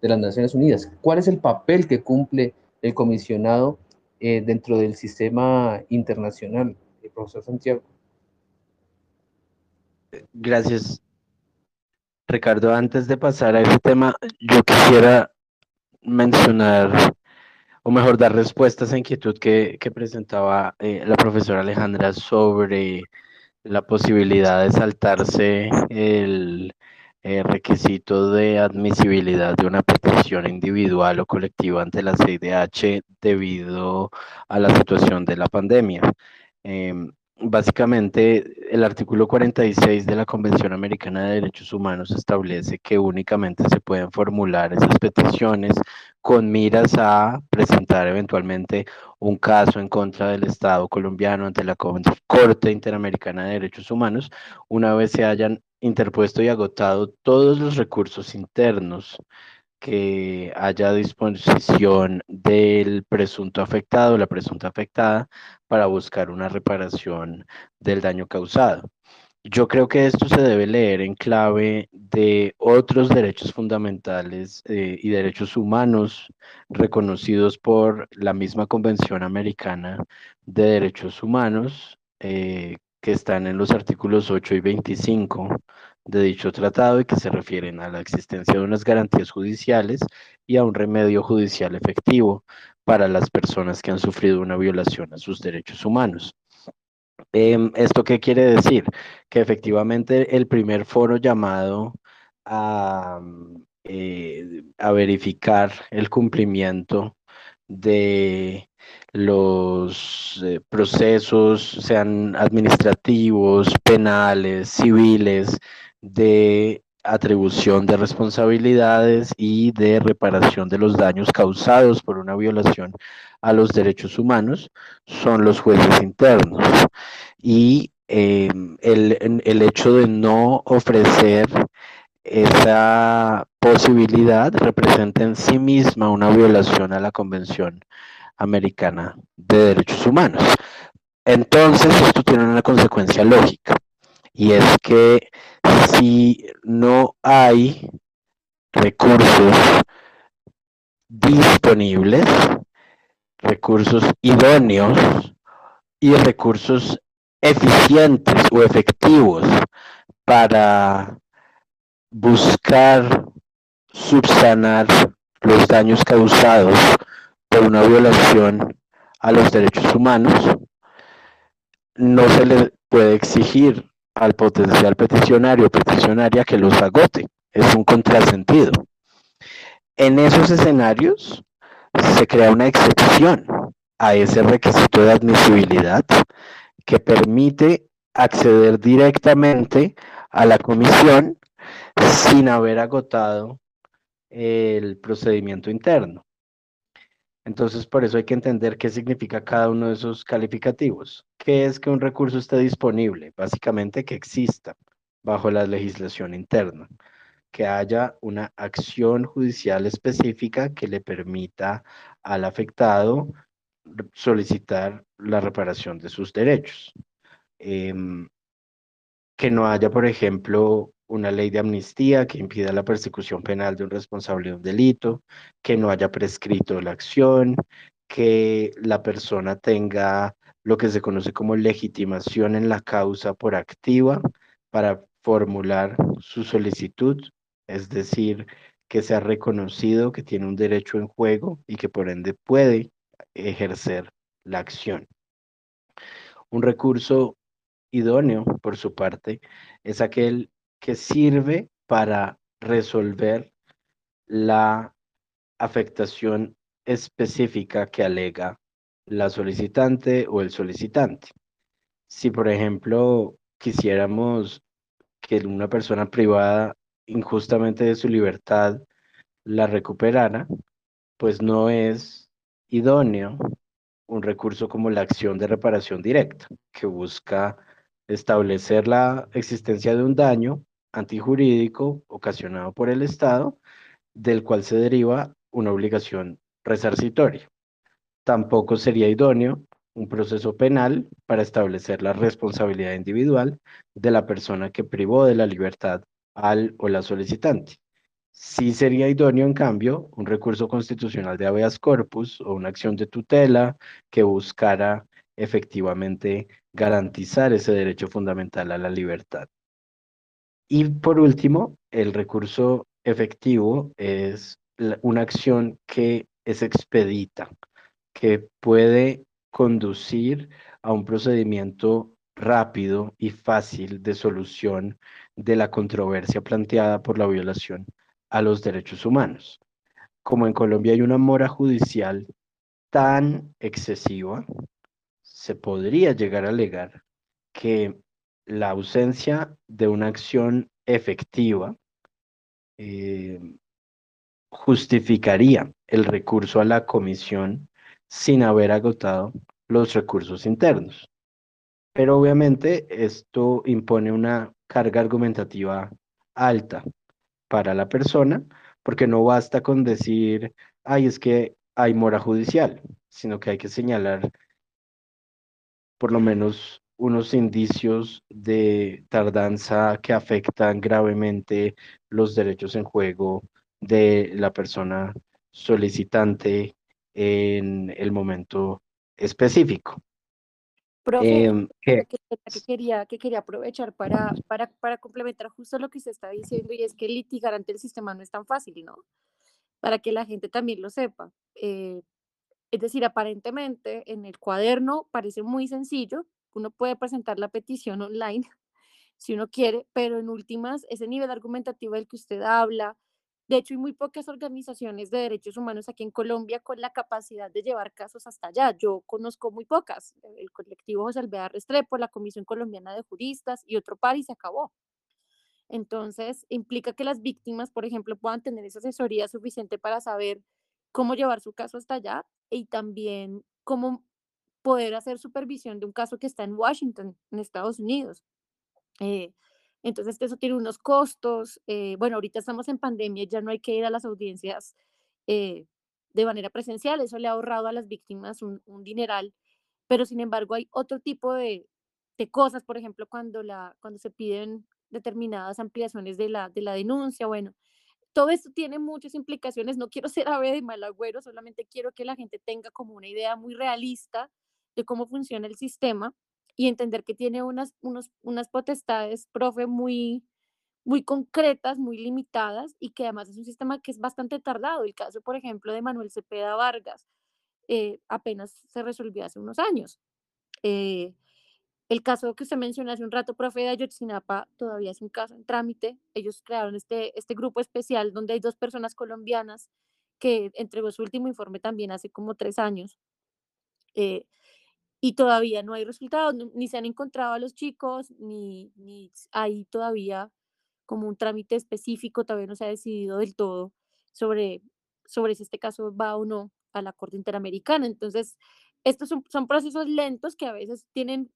de las Naciones Unidas. ¿Cuál es el papel que cumple el comisionado eh, dentro del sistema internacional, el profesor Santiago? Gracias. Ricardo, antes de pasar a ese tema, yo quisiera mencionar, o mejor, dar respuesta a esa inquietud que, presentaba eh, la profesora Alejandra sobre la posibilidad de saltarse el, eh, requisito de admisibilidad de una petición individual o colectiva ante la CIDH debido a la situación de la pandemia. Em, básicamente, el artículo 46 de la Convención Americana de Derechos Humanos establece que únicamente se pueden formular esas peticiones con miras a presentar eventualmente un caso en contra del Estado colombiano ante la Corte Interamericana de Derechos Humanos, una vez se hayan interpuesto y agotado todos los recursos internos que haya a disposición del presunto afectado o la presunta afectada para buscar una reparación del daño causado. Yo creo que esto se debe leer en clave de otros derechos fundamentales eh, y derechos humanos reconocidos por la misma Convención Americana de Derechos Humanos, eh, que están en los artículos 8 y 25 de dicho tratado y que se refieren a la existencia de unas garantías judiciales y a un remedio judicial efectivo para las personas que han sufrido una violación a sus derechos humanos. Em, ¿Esto qué quiere decir? Que efectivamente el primer foro llamado a, eh, a verificar el cumplimiento de los eh, procesos, sean administrativos, penales, civiles, de atribución de responsabilidades y de reparación de los daños causados por una violación a los derechos humanos son los jueces internos. Y em, el, el hecho de no ofrecer esa posibilidad representa en sí misma una violación a la Convención Americana de Derechos Humanos. Entonces, esto tiene una consecuencia lógica, y es que si no hay recursos disponibles, recursos idóneos y recursos eficientes o efectivos para buscar subsanar los daños causados por una violación a los derechos humanos, no se le puede exigir al potencial peticionario o peticionaria que los agote. Es un contrasentido. En esos escenarios se crea una excepción a ese requisito de admisibilidad que permite acceder directamente a la comisión sin haber agotado el procedimiento interno. Entonces, por eso hay que entender qué significa cada uno de esos calificativos. ¿Qué es que un recurso esté disponible? Básicamente que exista bajo la legislación interna, que haya una acción judicial específica que le permita al afectado solicitar la reparación de sus derechos. Em, que no haya, por ejemplo, una ley de amnistía que impida la persecución penal de un responsable de un delito, que no haya prescrito la acción, que la persona tenga lo que se conoce como legitimación en la causa por activa para formular su solicitud, es decir, que se ha reconocido que tiene un derecho en juego y que por ende puede ejercer la acción. Un recurso idóneo, por su parte, es aquel que sirve para resolver la afectación específica que alega la solicitante o el solicitante. Si, por ejemplo, quisiéramos que una persona privada injustamente de su libertad la recuperara, pues no es idóneo un recurso como la acción de reparación directa, que busca establecer la existencia de un daño antijurídico ocasionado por el Estado, del cual se deriva una obligación resarcitoria. Tampoco sería idóneo un proceso penal para establecer la responsabilidad individual de la persona que privó de la libertad al o la solicitante. Sí sería idóneo, en cambio, un recurso constitucional de habeas corpus o una acción de tutela que buscara efectivamente garantizar ese derecho fundamental a la libertad. Y por último, el recurso efectivo es una acción que es expedita, que puede conducir a un procedimiento rápido y fácil de solución de la controversia planteada por la violación a los derechos humanos. Como en Colombia hay una mora judicial tan excesiva, se podría llegar a alegar que la ausencia de una acción efectiva eh, justificaría el recurso a la comisión sin haber agotado los recursos internos. Pero obviamente esto impone una carga argumentativa alta para la persona, porque no basta con decir, ay, es que hay mora judicial, sino que hay que señalar por lo menos unos indicios de tardanza que afectan gravemente los derechos en juego de la persona solicitante en el momento específico. Profe, que, que, que quería, que quería aprovechar para, para, para complementar justo lo que usted está diciendo, y es que litigar ante el sistema no es tan fácil, ¿no? Para que la gente también lo sepa. Eh, es decir, aparentemente en el cuaderno parece muy sencillo, uno puede presentar la petición online si uno quiere, pero en últimas, ese nivel argumentativo del que usted habla, de hecho, hay muy pocas organizaciones de derechos humanos aquí en Colombia con la capacidad de llevar casos hasta allá. Yo conozco muy pocas. El colectivo José Alvear Restrepo, la Comisión Colombiana de Juristas y otro par y se acabó. Entonces, implica que las víctimas, por ejemplo, puedan tener esa asesoría suficiente para saber cómo llevar su caso hasta allá y también cómo poder hacer supervisión de un caso que está en Washington, en Estados Unidos. Eh, entonces, eso tiene unos costos. eh, bueno, ahorita estamos en pandemia, ya no hay que ir a las audiencias eh, de manera presencial. Eso le ha ahorrado a las víctimas un, un dineral. Pero, sin embargo, hay otro tipo de, de cosas, por ejemplo, cuando, la, cuando se piden determinadas ampliaciones de la, de la denuncia. Bueno, todo esto tiene muchas implicaciones. No quiero ser ave de mal agüero, solamente quiero que la gente tenga como una idea muy realista de cómo funciona el sistema y entender que tiene unas, unos, unas potestades, profe, muy, muy concretas, muy limitadas y que además es un sistema que es bastante tardado. El caso, por ejemplo, de Manuel Cepeda Vargas eh, apenas se resolvió hace unos años. Eh, el caso que usted mencionó hace un rato, profe, de Ayotzinapa, todavía es un caso en trámite. Ellos crearon este, este grupo especial donde hay dos personas colombianas que entregó su último informe también hace como tres años. Eh, y todavía no hay resultados, ni se han encontrado a los chicos, ni, ni hay todavía como un trámite específico, todavía no se ha decidido del todo sobre, sobre si este caso va o no a la Corte Interamericana. Entonces, estos son, son procesos lentos que a veces tienen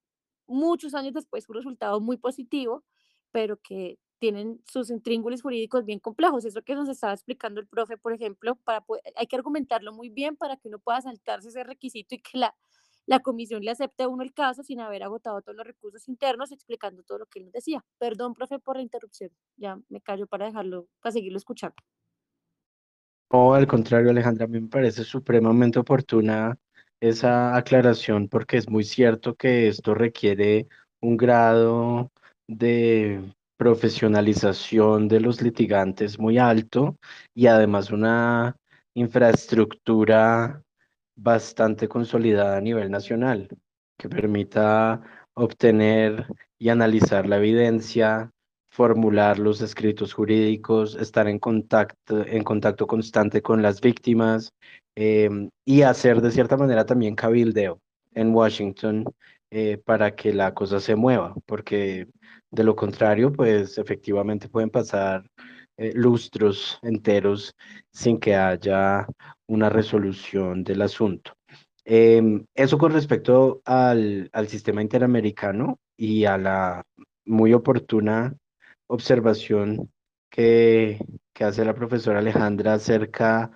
muchos años después un resultado muy positivo, pero que tienen sus intríngulis jurídicos bien complejos. Eso que nos estaba explicando el profe, por ejemplo, para hay que argumentarlo muy bien para que uno pueda saltarse ese requisito y que la, la comisión le acepte a uno el caso sin haber agotado todos los recursos internos, explicando todo lo que él nos decía. Perdón, profe, por la interrupción. Ya me callo para dejarlo, para seguirlo escuchando. No, al contrario, Alejandra, a mí me parece supremamente oportuna esa aclaración porque es muy cierto que esto requiere un grado de profesionalización de los litigantes muy alto y además una infraestructura bastante consolidada a nivel nacional, que permita obtener y analizar la evidencia, formular los escritos jurídicos, estar en contacto, en contacto constante con las víctimas em, y hacer de cierta manera también cabildeo en Washington eh, para que la cosa se mueva, porque de lo contrario, pues efectivamente pueden pasar eh, lustros enteros sin que haya una resolución del asunto. Em, eso con respecto al, sistema interamericano y a la muy oportuna observación que, que hace la profesora Alejandra acerca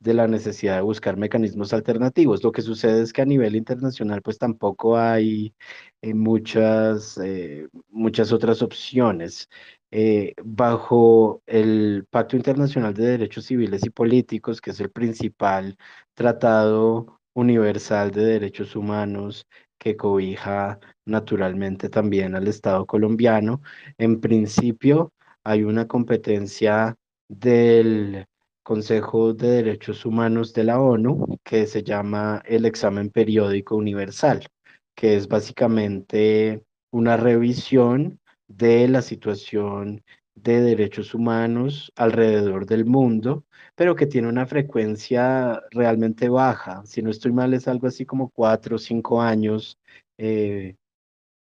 de la necesidad de buscar mecanismos alternativos. Lo que sucede es que a nivel internacional pues tampoco hay eh, muchas, eh, muchas otras opciones. Eh, bajo el Pacto Internacional de Derechos Civiles y Políticos, que es el principal tratado universal de derechos humanos que cobija naturalmente también al Estado colombiano, en principio hay una competencia del Consejo de Derechos Humanos de la ONU que se llama el examen periódico universal, que es básicamente una revisión de la situación de derechos humanos alrededor del mundo, pero que tiene una frecuencia realmente baja. Si no estoy mal, es algo así como cuatro o cinco años eh,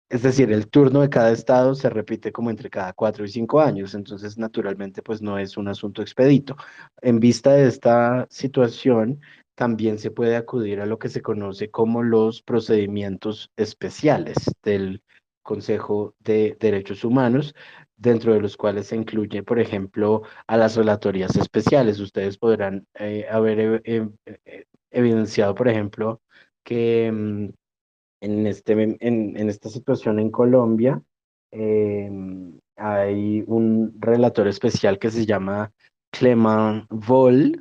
es decir, el turno de cada estado se repite como entre cada cuatro y cinco años, entonces naturalmente pues no es un asunto expedito. En vista de esta situación, también se puede acudir a lo que se conoce como los procedimientos especiales del Consejo de Derechos Humanos, dentro de los cuales se incluye, por ejemplo, a las relatorías especiales. Ustedes podrán eh, haber eh, eh, evidenciado, por ejemplo, que mm, en, este, en esta situación en Colombia em, hay un relator especial que se llama Clement Vol,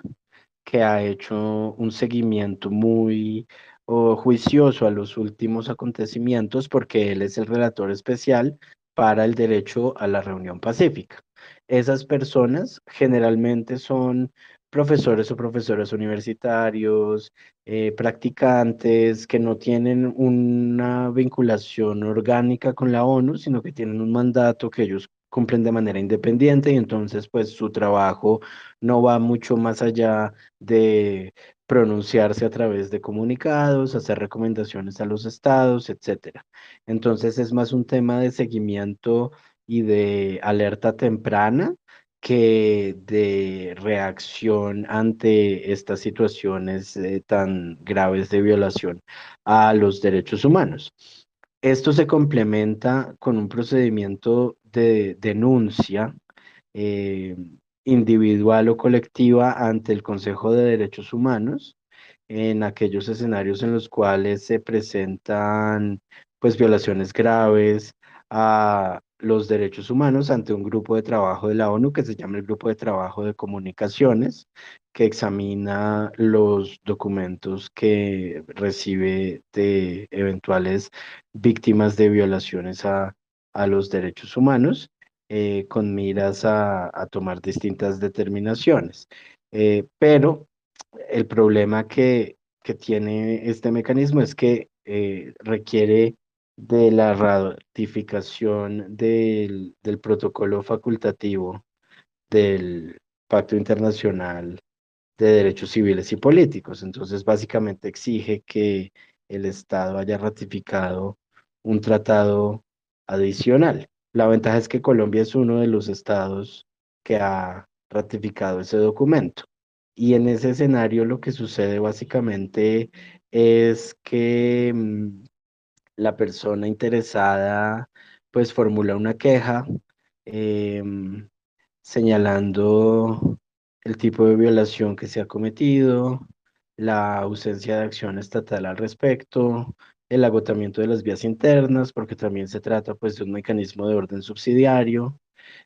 que ha hecho un seguimiento muy o juicioso a los últimos acontecimientos porque él es el relator especial para el derecho a la reunión pacífica. Esas personas generalmente son profesores o profesores universitarios, eh, practicantes que no tienen una vinculación orgánica con la ONU, sino que tienen un mandato que ellos cumplen de manera independiente y entonces pues su trabajo no va mucho más allá de pronunciarse a través de comunicados, hacer recomendaciones a los estados, etcétera. Entonces es más un tema de seguimiento y de alerta temprana que de reacción ante estas situaciones eh, tan graves de violación a los derechos humanos. Esto se complementa con un procedimiento de denuncia eh, individual o colectiva ante el Consejo de Derechos Humanos en aquellos escenarios en los cuales se presentan pues violaciones graves a los derechos humanos ante un grupo de trabajo de la ONU que se llama el Grupo de Trabajo de Comunicaciones, que examina los documentos que recibe de eventuales víctimas de violaciones a, los derechos humanos, eh, con miras a, tomar distintas determinaciones. Eh, pero el problema que, que, tiene este mecanismo es que eh, requiere de la ratificación del, del protocolo facultativo del Pacto Internacional de Derechos Civiles y Políticos. Entonces, básicamente exige que el Estado haya ratificado un tratado adicional. La ventaja es que Colombia es uno de los estados que ha ratificado ese documento. Y en ese escenario lo que sucede básicamente es que mm, la persona interesada pues formula una queja em, señalando el tipo de violación que se ha cometido, la ausencia de acción estatal al respecto, el agotamiento de las vías internas, porque también se trata pues de un mecanismo de orden subsidiario,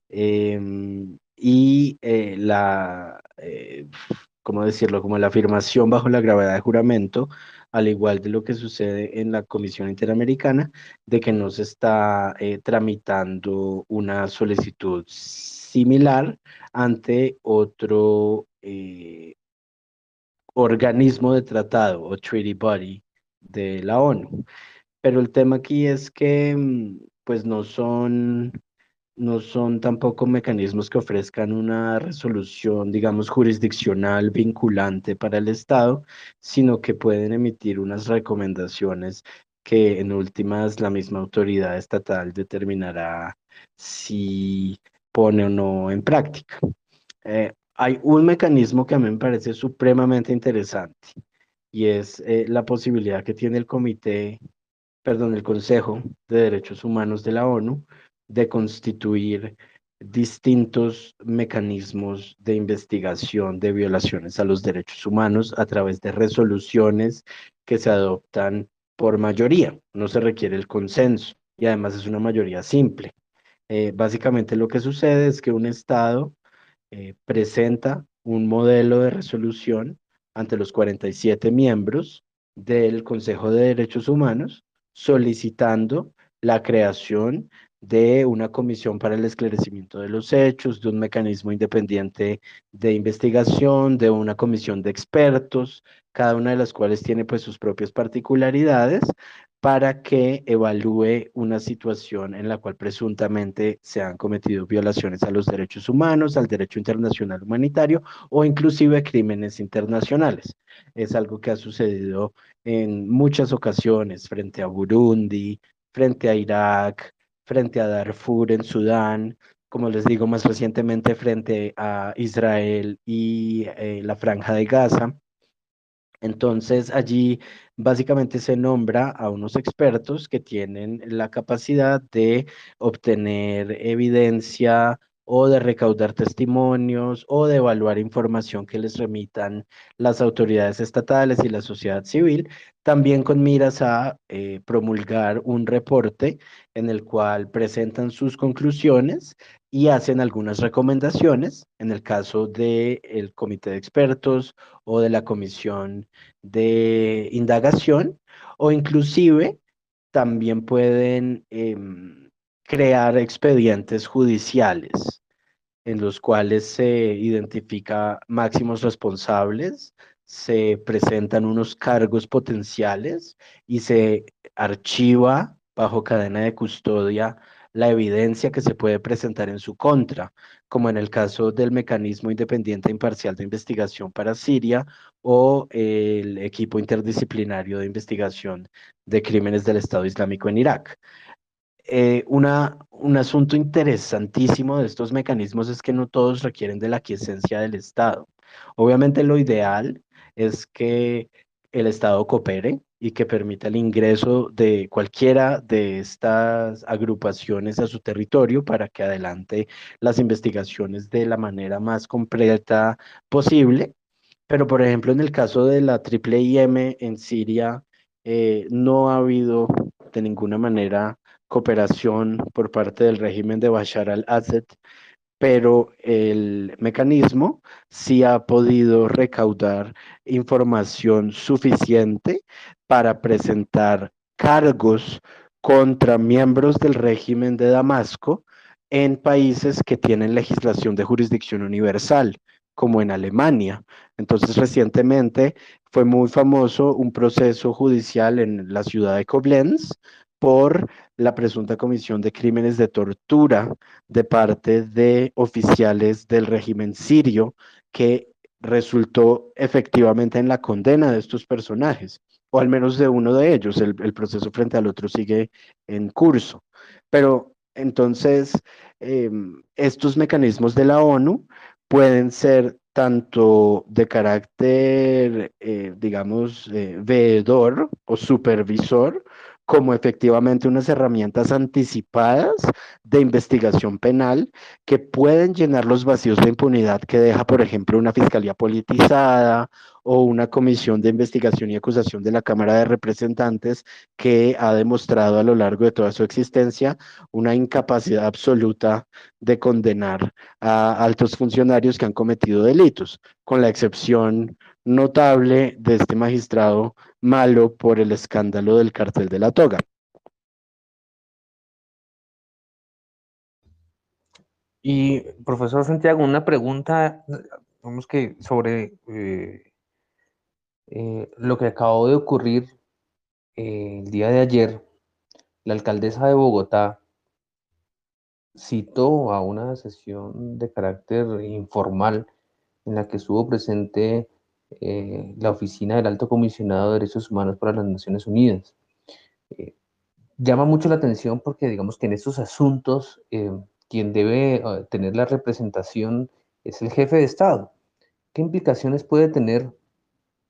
em, y eh, la, eh, ¿cómo decirlo? Como la afirmación bajo la gravedad de juramento al igual de lo que sucede en la Comisión Interamericana, de que no se está eh, tramitando una solicitud similar ante otro organismo de tratado o treaty body de la ONU. Pero el tema aquí es que mm, pues no son no son tampoco mecanismos que ofrezcan una resolución, digamos, jurisdiccional vinculante para el Estado, sino que pueden emitir unas recomendaciones que en últimas la misma autoridad estatal determinará si pone o no en práctica. Eh, hay un mecanismo que a mí me parece supremamente interesante y es eh, la posibilidad que tiene el comité, perdón, el Consejo de Derechos Humanos de la ONU de constituir distintos mecanismos de investigación de violaciones a los derechos humanos a través de resoluciones que se adoptan por mayoría. No se requiere el consenso y además es una mayoría simple. Eh, básicamente lo que sucede es que un Estado eh, presenta un modelo de resolución ante los 47 miembros del Consejo de Derechos Humanos solicitando la creación de una comisión para el esclarecimiento de los hechos, de un mecanismo independiente de investigación, de una comisión de expertos, cada una de las cuales tiene pues sus propias particularidades para que evalúe una situación en la cual presuntamente se han cometido violaciones a los derechos humanos, al derecho internacional humanitario o inclusive crímenes internacionales. Es algo que ha sucedido en muchas ocasiones frente a Burundi, frente a Irak, frente a Darfur en Sudán, como les digo, más recientemente frente a Israel y eh, la franja de Gaza. Entonces allí básicamente se nombra a unos expertos que tienen la capacidad de obtener evidencia o de recaudar testimonios o de evaluar información que les remitan las autoridades estatales y la sociedad civil, también con miras a eh, promulgar un reporte en el cual presentan sus conclusiones y hacen algunas recomendaciones. En el caso del el comité de expertos o de la comisión de indagación o inclusive también pueden em, crear expedientes judiciales en los cuales se identifica máximos responsables, se presentan unos cargos potenciales y se archiva bajo cadena de custodia la evidencia que se puede presentar en su contra, como en el caso del mecanismo independiente e imparcial de investigación para Siria o el equipo interdisciplinario de investigación de crímenes del Estado Islámico en Irak. Eh, un asunto interesantísimo de estos mecanismos es que no todos requieren de la quiesencia del Estado. Obviamente lo ideal es que el Estado coopere y que permita el ingreso de cualquiera de estas agrupaciones a su territorio para que adelante las investigaciones de la manera más completa posible. Pero, por ejemplo, en el caso de la triple IM en Siria, eh, no ha habido de ninguna manera cooperación por parte del régimen de Bashar al-Assad, pero el mecanismo sí ha podido recaudar información suficiente para presentar cargos contra miembros del régimen de Damasco en países que tienen legislación de jurisdicción universal, como en Alemania. Entonces, recientemente fue muy famoso un proceso judicial en la ciudad de Koblenz por la presunta comisión de crímenes de tortura de parte de oficiales del régimen sirio que resultó efectivamente en la condena de estos personajes, o al menos de uno de ellos. El, proceso frente al otro sigue en curso. Pero entonces, em, estos mecanismos de la ONU pueden ser tanto de carácter, eh, digamos, eh, veedor o supervisor, como efectivamente unas herramientas anticipadas de investigación penal que pueden llenar los vacíos de impunidad que deja, por ejemplo, una fiscalía politizada o una comisión de investigación y acusación de la Cámara de Representantes que ha demostrado a lo largo de toda su existencia una incapacidad absoluta de condenar a altos funcionarios que han cometido delitos, con la excepción notable de este magistrado malo por el escándalo del cartel de la toga. Y profesor Santiago, una pregunta, vamos que sobre eh, eh, lo que acabó de ocurrir eh, el día de ayer, la alcaldesa de Bogotá citó a una sesión de carácter informal en la que estuvo presente eh, la Oficina del Alto Comisionado de Derechos Humanos para las Naciones Unidas. Eh, llama mucho la atención porque digamos que en estos asuntos eh, quien debe tener la representación es el jefe de Estado. ¿Qué implicaciones puede tener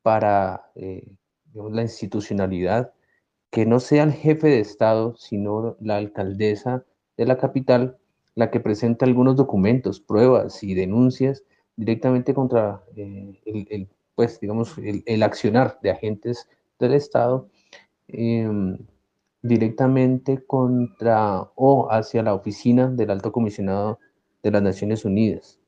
para la institucionalidad que no sea el jefe de Estado, sino la alcaldesa de la capital la que presenta algunos documentos, pruebas y denuncias directamente contra el, pues, digamos, el, accionar de agentes del Estado em, directamente contra o hacia la oficina del Alto Comisionado de las Naciones Unidas.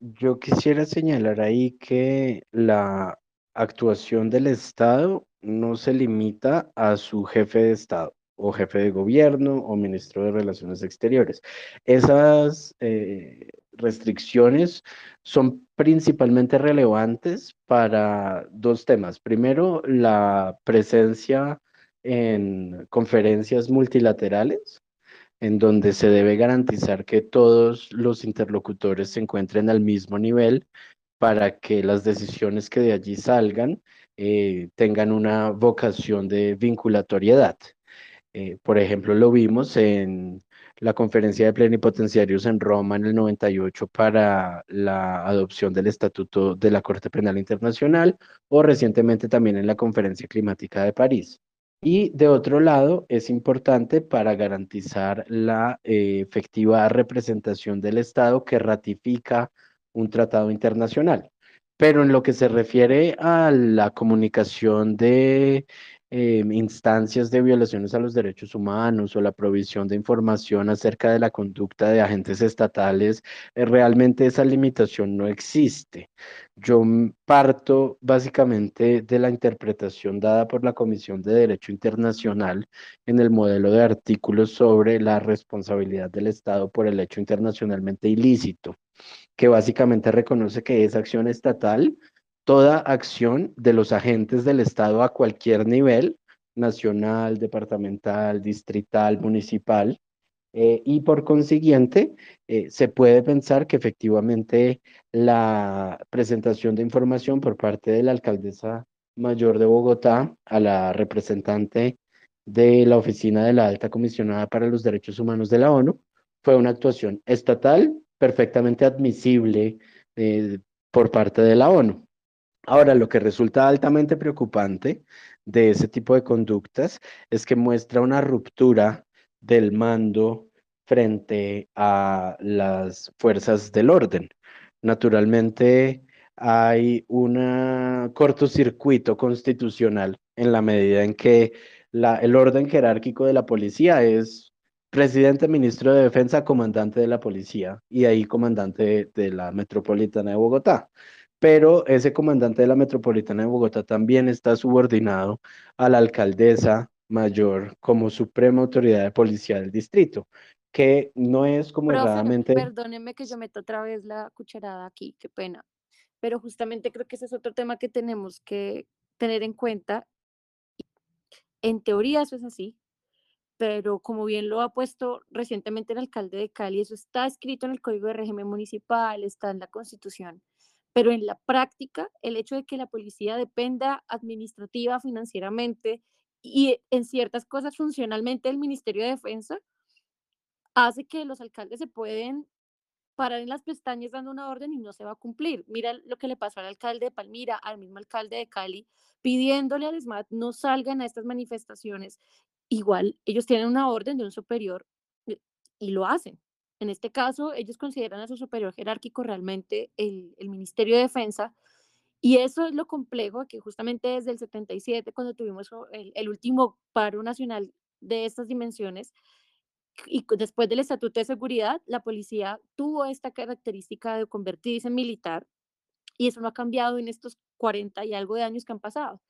Yo quisiera señalar ahí que la actuación del Estado no se limita a su jefe de Estado o jefe de gobierno o ministro de Relaciones Exteriores. Esas eh, restricciones son principalmente relevantes para dos temas. Primero, la presencia en conferencias multilaterales, en donde se debe garantizar que todos los interlocutores se encuentren al mismo nivel para que las decisiones que de allí salgan eh, tengan una vocación de vinculatoriedad. Eh, por ejemplo, lo vimos en la conferencia de plenipotenciarios en Roma en el 98 para la adopción del Estatuto de la Corte Penal Internacional o recientemente también en la Conferencia Climática de París. Y de otro lado, es importante para garantizar la eh, efectiva representación del Estado que ratifica un tratado internacional. Pero en lo que se refiere a la comunicación de eh, instancias de violaciones a los derechos humanos o la provisión de información acerca de la conducta de agentes estatales, eh, realmente esa limitación no existe. Yo parto básicamente de la interpretación dada por la Comisión de Derecho Internacional en el modelo de artículos sobre la responsabilidad del Estado por el hecho internacionalmente ilícito, que básicamente reconoce que es acción estatal toda acción de los agentes del Estado a cualquier nivel, nacional, departamental, distrital, municipal, eh, y por consiguiente, eh, se puede pensar que efectivamente la presentación de información por parte de la alcaldesa mayor de Bogotá a la representante de la Oficina de la Alta Comisionada para los Derechos Humanos de la ONU fue una actuación estatal perfectamente admisible eh, por parte de la ONU. Ahora, lo que resulta altamente preocupante de ese tipo de conductas es que muestra una ruptura del mando frente a las fuerzas del orden. Naturalmente, hay un cortocircuito constitucional en la medida en que el orden jerárquico de la policía es presidente, ministro de defensa, comandante de la policía y ahí comandante de la metropolitana de Bogotá pero ese comandante de la Metropolitana de Bogotá también está subordinado a la alcaldesa mayor como suprema autoridad de policía del distrito, que no es como realmente... Perdóneme que yo meto otra vez la cucharada aquí, qué pena, pero justamente creo que ese es otro tema que tenemos que tener en cuenta. En teoría eso es así, pero como bien lo ha puesto recientemente el alcalde de Cali, eso está escrito en el Código de Régimen Municipal, está en la Constitución pero en la práctica, el hecho de que la policía dependa administrativa, financieramente y en ciertas cosas funcionalmente del Ministerio de Defensa, hace que los alcaldes se pueden parar en las pestañas dando una orden y no se va a cumplir. Mira lo que le pasó al alcalde de Palmira, al mismo alcalde de Cali, pidiéndole al SMAT no salgan a estas manifestaciones. Igual, ellos tienen una orden de un superior eh, y lo hacen. En este caso, ellos consideran a su superior jerárquico realmente el, Ministerio de Defensa. Y eso es lo complejo, que justamente desde el 77, cuando tuvimos el, último paro nacional de estas dimensiones, y después del Estatuto de Seguridad, la policía tuvo esta característica de convertirse en militar, y eso no ha cambiado en estos 40 y algo de años que han pasado.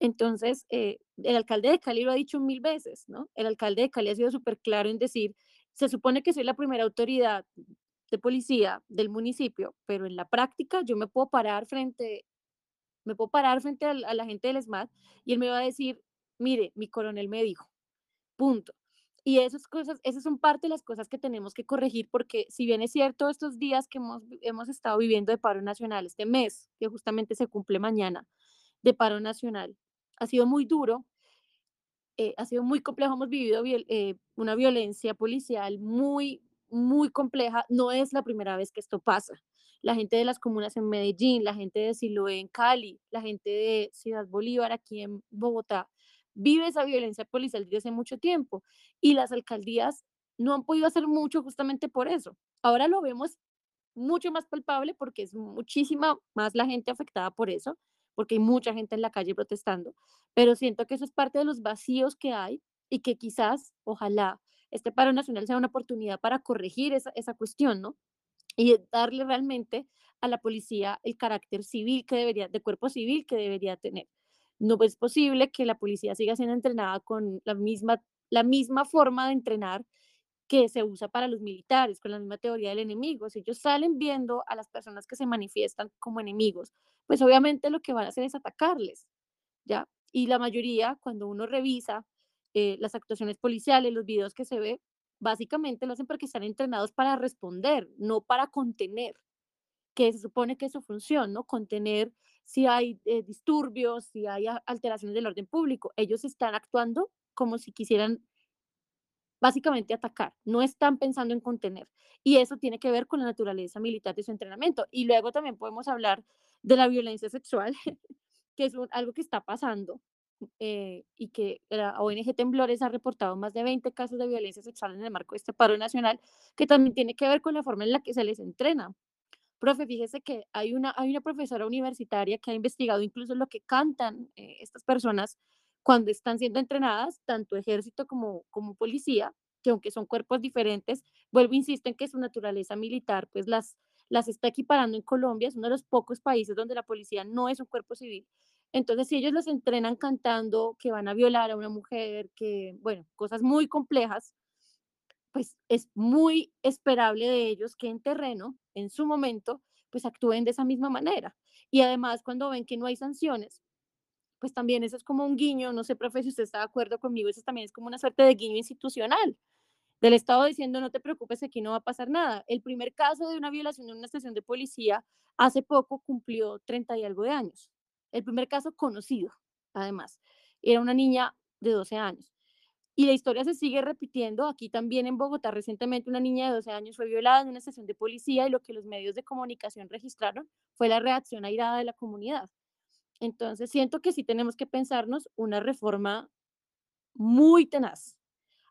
Entonces, eh, el alcalde de Cali lo ha dicho mil veces, ¿no? El alcalde de Cali ha sido súper claro en decir, se supone que soy la primera autoridad de policía del municipio, pero en la práctica yo me puedo parar frente, me puedo parar frente a, la gente del SMAT y él me va a decir, mire, mi coronel me dijo, punto. Y esas cosas, esas son parte de las cosas que tenemos que corregir, porque si bien es cierto estos días que hemos, hemos estado viviendo de paro nacional, este mes que justamente se cumple mañana de paro nacional, ha sido muy duro, eh, ha sido muy complejo, hemos vivido eh, una violencia policial muy, muy compleja. No es la primera vez que esto pasa. La gente de las comunas en Medellín, la gente de Siloé en Cali, la gente de Ciudad Bolívar aquí en Bogotá, vive esa violencia policial desde hace mucho tiempo y las alcaldías no han podido hacer mucho justamente por eso. Ahora lo vemos mucho más palpable porque es muchísima más la gente afectada por eso porque hay mucha gente en la calle protestando, pero siento que eso es parte de los vacíos que hay y que quizás, ojalá, este paro nacional sea una oportunidad para corregir esa, esa cuestión, ¿no? Y darle realmente a la policía el carácter civil que debería, de cuerpo civil que debería tener. No es posible que la policía siga siendo entrenada con la misma, la misma forma de entrenar que se usa para los militares, con la misma teoría del enemigo. Si ellos salen viendo a las personas que se manifiestan como enemigos, pues obviamente lo que van a hacer es atacarles, ¿ya? Y la mayoría, cuando uno revisa eh, las actuaciones policiales, los videos que se ve, básicamente lo hacen porque están entrenados para responder, no para contener, que se supone que es su función, ¿no? Contener si hay eh, disturbios, si hay alteraciones del orden público. Ellos están actuando como si quisieran básicamente atacar, no están pensando en contener. Y eso tiene que ver con la naturaleza militar de su entrenamiento. Y luego también podemos hablar de la violencia sexual, que es algo que está pasando eh, y que la ONG Temblores ha reportado más de 20 casos de violencia sexual en el marco de este paro nacional, que también tiene que ver con la forma en la que se les entrena. Profe, fíjese que hay una, hay una profesora universitaria que ha investigado incluso lo que cantan eh, estas personas cuando están siendo entrenadas, tanto ejército como, como policía, que aunque son cuerpos diferentes, vuelvo, insisto en que su naturaleza militar, pues las, las está equiparando en Colombia, es uno de los pocos países donde la policía no es un cuerpo civil. Entonces, si ellos los entrenan cantando que van a violar a una mujer, que, bueno, cosas muy complejas, pues es muy esperable de ellos que en terreno, en su momento, pues actúen de esa misma manera. Y además, cuando ven que no hay sanciones, pues también eso es como un guiño, no sé, profe, si usted está de acuerdo conmigo, eso también es como una suerte de guiño institucional del Estado diciendo no te preocupes, aquí no va a pasar nada. El primer caso de una violación en una estación de policía hace poco cumplió 30 y algo de años. El primer caso conocido, además, era una niña de 12 años. Y la historia se sigue repitiendo. Aquí también en Bogotá recientemente una niña de 12 años fue violada en una estación de policía y lo que los medios de comunicación registraron fue la reacción airada de la comunidad. Entonces siento que sí tenemos que pensarnos una reforma muy tenaz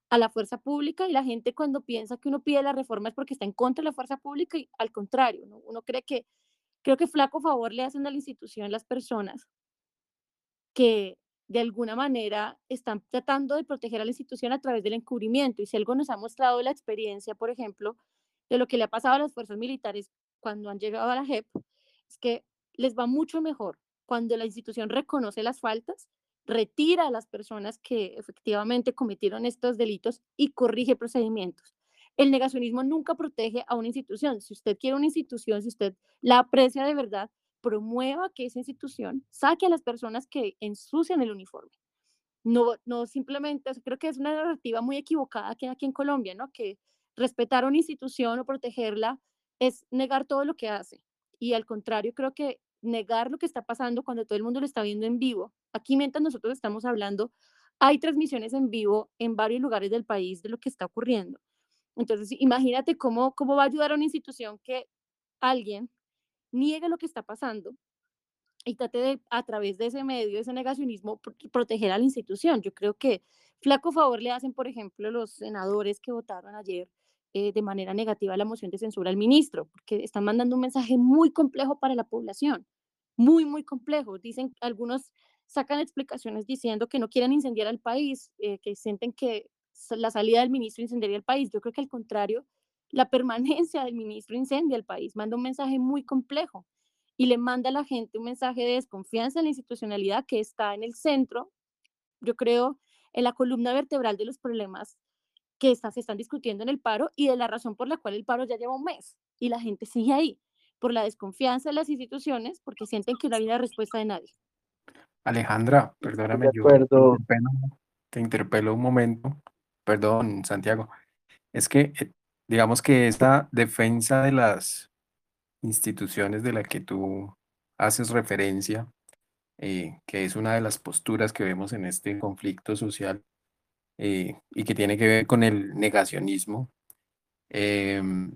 a la fuerza pública y la gente cuando piensa que uno pide la reforma es porque está en contra de la fuerza pública y al contrario, uno cree que, creo que flaco favor le hacen a la institución las personas que de alguna manera están tratando de proteger a la institución a través del encubrimiento. Y si algo nos ha mostrado la experiencia, por ejemplo, de lo que le ha pasado a las fuerzas militares cuando han llegado a la JEP, es que les va mucho mejor cuando la institución reconoce las faltas, retira a las personas que efectivamente cometieron estos delitos y corrige procedimientos. El negacionismo nunca protege a una institución. Si usted quiere una institución, si usted la aprecia de verdad, promueva que esa institución saque a las personas que ensucian el uniforme. No, no simplemente, creo que es una narrativa muy equivocada que hay aquí en Colombia, ¿no? Que respetar a una institución o protegerla es negar todo lo que hace. Y al contrario, creo que negar lo que está pasando cuando todo el mundo lo está viendo en vivo. Aquí mientras nosotros estamos hablando, hay transmisiones en vivo en varios lugares del país de lo que está ocurriendo. Entonces, imagínate cómo, cómo va a ayudar a una institución que alguien niegue lo que está pasando y trate de, a través de ese medio, ese negacionismo, proteger a la institución. Yo creo que flaco favor le hacen, por ejemplo, los senadores que votaron ayer eh, de manera negativa la moción de censura al ministro, porque están mandando un mensaje muy complejo para la población, muy, muy complejo. Dicen, algunos sacan explicaciones diciendo que no quieren incendiar al país, eh, que sienten que la salida del ministro incendiaría el país. Yo creo que al contrario, la permanencia del ministro incendia el país, manda un mensaje muy complejo y le manda a la gente un mensaje de desconfianza en la institucionalidad que está en el centro, yo creo, en la columna vertebral de los problemas que se están discutiendo en el paro y de la razón por la cual el paro ya lleva un mes y la gente sigue ahí, por la desconfianza de las instituciones, porque sienten que no hay una respuesta de nadie. Alejandra, perdóname, yo te interpelo, un momento, perdón, Santiago, es que eh, digamos que esta defensa de las instituciones de la que tú haces referencia, eh, que es una de las posturas que vemos en este conflicto social, eh, y que tiene que ver con el negacionismo, em,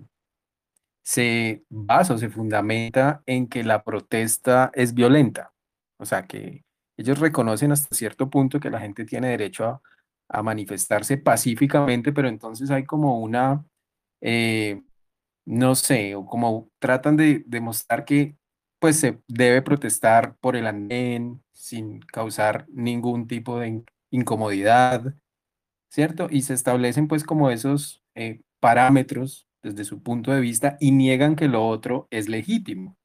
se basa o se fundamenta en que la protesta es violenta. O sea, que ellos reconocen hasta cierto punto que la gente tiene derecho a, manifestarse pacíficamente, pero entonces hay como una, eh, no sé, o como tratan de demostrar que pues se debe protestar por el andén sin causar ningún tipo de incomodidad, ¿cierto? Y se establecen pues como esos eh, parámetros desde su punto de vista y niegan que lo otro es legítimo.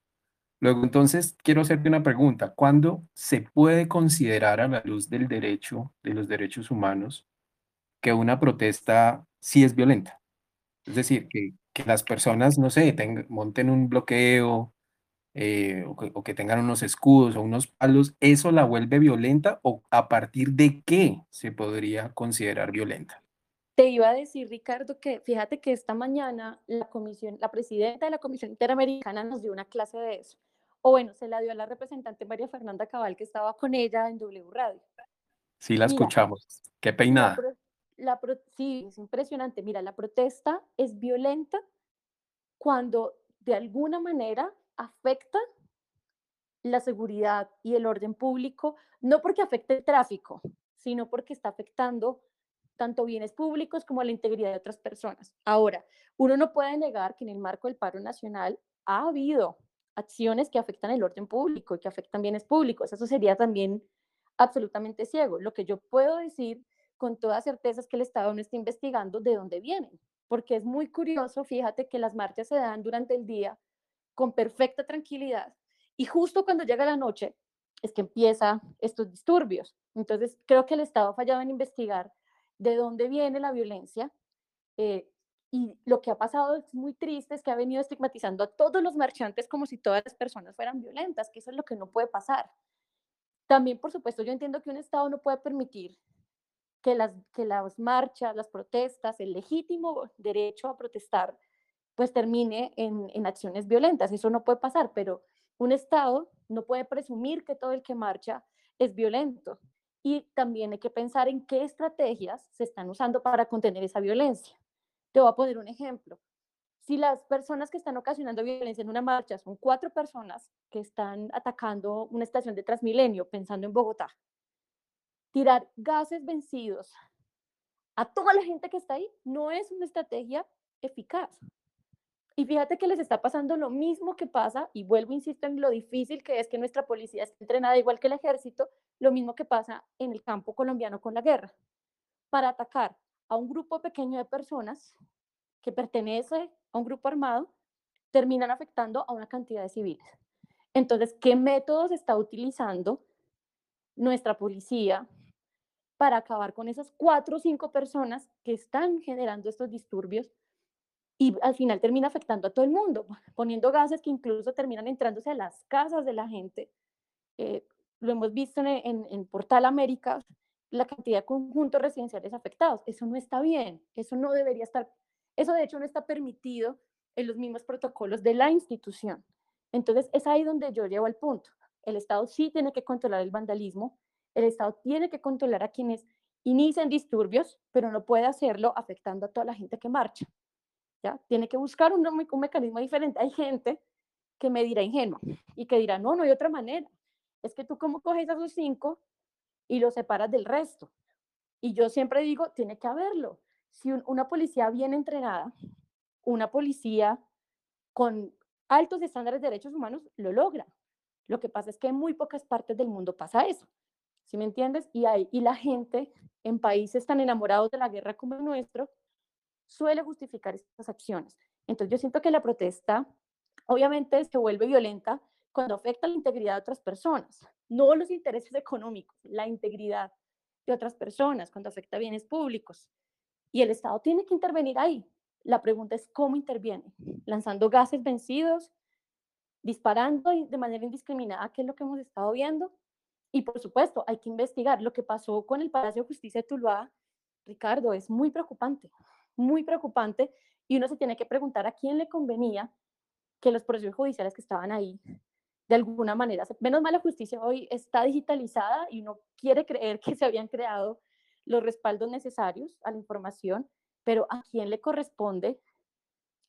Luego, entonces, quiero hacerte una pregunta. ¿Cuándo se puede considerar a la luz del derecho, de los derechos humanos, que una protesta sí es violenta? Es decir, que, que las personas, no sé, monten un bloqueo, eh, o, que, tengan unos escudos o unos palos, ¿eso la vuelve violenta o a partir de qué se podría considerar violenta? Te iba a decir, Ricardo, que fíjate que esta mañana la comisión, la presidenta de la Comisión Interamericana nos dio una clase de eso. O bueno, se la dio a la representante María Fernanda Cabal, que estaba con ella en W Radio. Sí, la escuchamos. Qué peinada. La sí, es impresionante. Mira, la protesta es violenta cuando de alguna manera afecta la seguridad y el orden público, no porque afecte el tráfico, sino porque está afectando tanto bienes públicos como la integridad de otras personas. Ahora, uno no puede negar que en el marco del paro nacional ha habido acciones que afectan el orden público y que afectan bienes públicos. Eso sería también absolutamente ciego. Lo que yo puedo decir con toda certeza es que el Estado no está investigando de dónde vienen, porque es muy curioso, fíjate que las marchas se dan durante el día con perfecta tranquilidad y justo cuando llega la noche es que empieza estos disturbios. Entonces, creo que el Estado ha fallado en investigar de dónde viene la violencia. Eh, y lo que ha pasado es muy triste, es que ha venido estigmatizando a todos los marchantes como si todas las personas fueran violentas, que eso es lo que no puede pasar. También, por supuesto, yo entiendo que un Estado no puede permitir que las, que las marchas, las protestas, el legítimo derecho a protestar, pues termine en, en acciones violentas. Eso no puede pasar, pero un Estado no puede presumir que todo el que marcha es violento. Y también hay que pensar en qué estrategias se están usando para contener esa violencia. Te voy a poner un ejemplo. Si las personas que están ocasionando violencia en una marcha son cuatro personas que están atacando una estación de Transmilenio, pensando en Bogotá, tirar gases vencidos a toda la gente que está ahí no es una estrategia eficaz. Y fíjate que les está pasando lo mismo que pasa, y vuelvo, insisto, en lo difícil que es que nuestra policía esté entrenada igual que el ejército, lo mismo que pasa en el campo colombiano con la guerra, para atacar a un grupo pequeño de personas que pertenece a un grupo armado, terminan afectando a una cantidad de civiles. Entonces, ¿qué métodos está utilizando nuestra policía para acabar con esas cuatro o cinco personas que están generando estos disturbios y al final termina afectando a todo el mundo, poniendo gases que incluso terminan entrándose a las casas de la gente. Eh, lo hemos visto en, en, Portal América, la cantidad de conjuntos residenciales afectados. Eso no está bien, eso no debería estar, eso de hecho no está permitido en los mismos protocolos de la institución. Entonces es ahí donde yo llevo al punto. El Estado sí tiene que controlar el vandalismo, el Estado tiene que controlar a quienes inician disturbios, pero no puede hacerlo afectando a toda la gente que marcha. ¿Ya? Tiene que buscar un, un mecanismo diferente. Hay gente que me dirá ingenuo y que dirá, no, no hay otra manera. Es que tú cómo coges a esos cinco y los separas del resto. Y yo siempre digo, tiene que haberlo. Si una policía bien entrenada, una policía con altos estándares de derechos humanos, lo logra. Lo que pasa es que en muy pocas partes del mundo pasa eso. ¿Sí me entiendes? Y, y la gente en países tan enamorados de la guerra como el nuestro, suele justificar estas acciones. Entonces yo siento que la protesta obviamente se vuelve violenta cuando afecta la integridad de otras personas, no los intereses económicos, la integridad de otras personas, cuando afecta bienes públicos. Y el Estado tiene que intervenir ahí. La pregunta es cómo interviene, lanzando gases vencidos, disparando de manera indiscriminada, que es lo que hemos estado viendo. Y por supuesto, hay que investigar. Lo que pasó con el Palacio de Justicia de Tuluá, Ricardo, es muy preocupante muy preocupante y uno se tiene que preguntar a quién le convenía que los procesos judiciales que estaban ahí de alguna manera, menos mal la justicia hoy está digitalizada y uno quiere creer que se habían creado los respaldos necesarios a la información, pero ¿a quién le corresponde?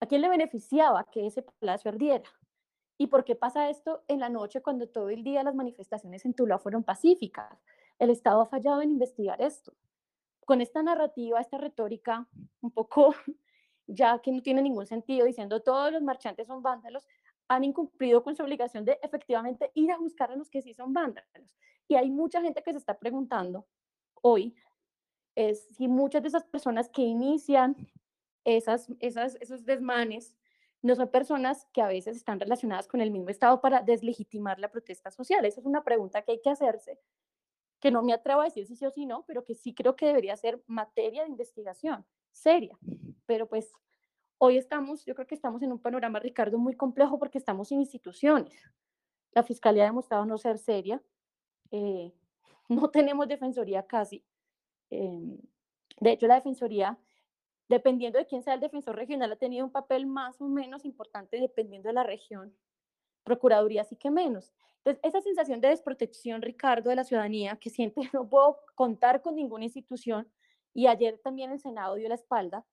¿A quién le beneficiaba que ese palacio ardiera? ¿Y por qué pasa esto en la noche cuando todo el día las manifestaciones en Tula fueron pacíficas? El Estado ha fallado en investigar esto con esta narrativa, esta retórica un poco ya que no tiene ningún sentido, diciendo todos los marchantes son vándalos, han incumplido con su obligación de efectivamente ir a buscar a los que sí son vándalos. Y hay mucha gente que se está preguntando hoy si muchas de esas personas que inician esas, esos desmanes no son personas que a veces están relacionadas con el mismo Estado para deslegitimar la protesta social. Esa es una pregunta que hay que hacerse que no me atrevo a decir si sí o si no, pero que sí creo que debería ser materia de investigación seria. Pero pues hoy estamos, yo creo que estamos en un panorama, Ricardo, muy complejo porque estamos sin instituciones. La Fiscalía ha demostrado no ser seria, eh, no tenemos defensoría casi. Em, de hecho, la defensoría, dependiendo de quién sea el defensor regional, ha tenido un papel más o menos importante dependiendo de la región. Procuraduría sí que menos. Entonces, esa sensación de desprotección, Ricardo, de la ciudadanía, que siente no puedo contar con ninguna institución, y ayer también el Senado dio la espalda,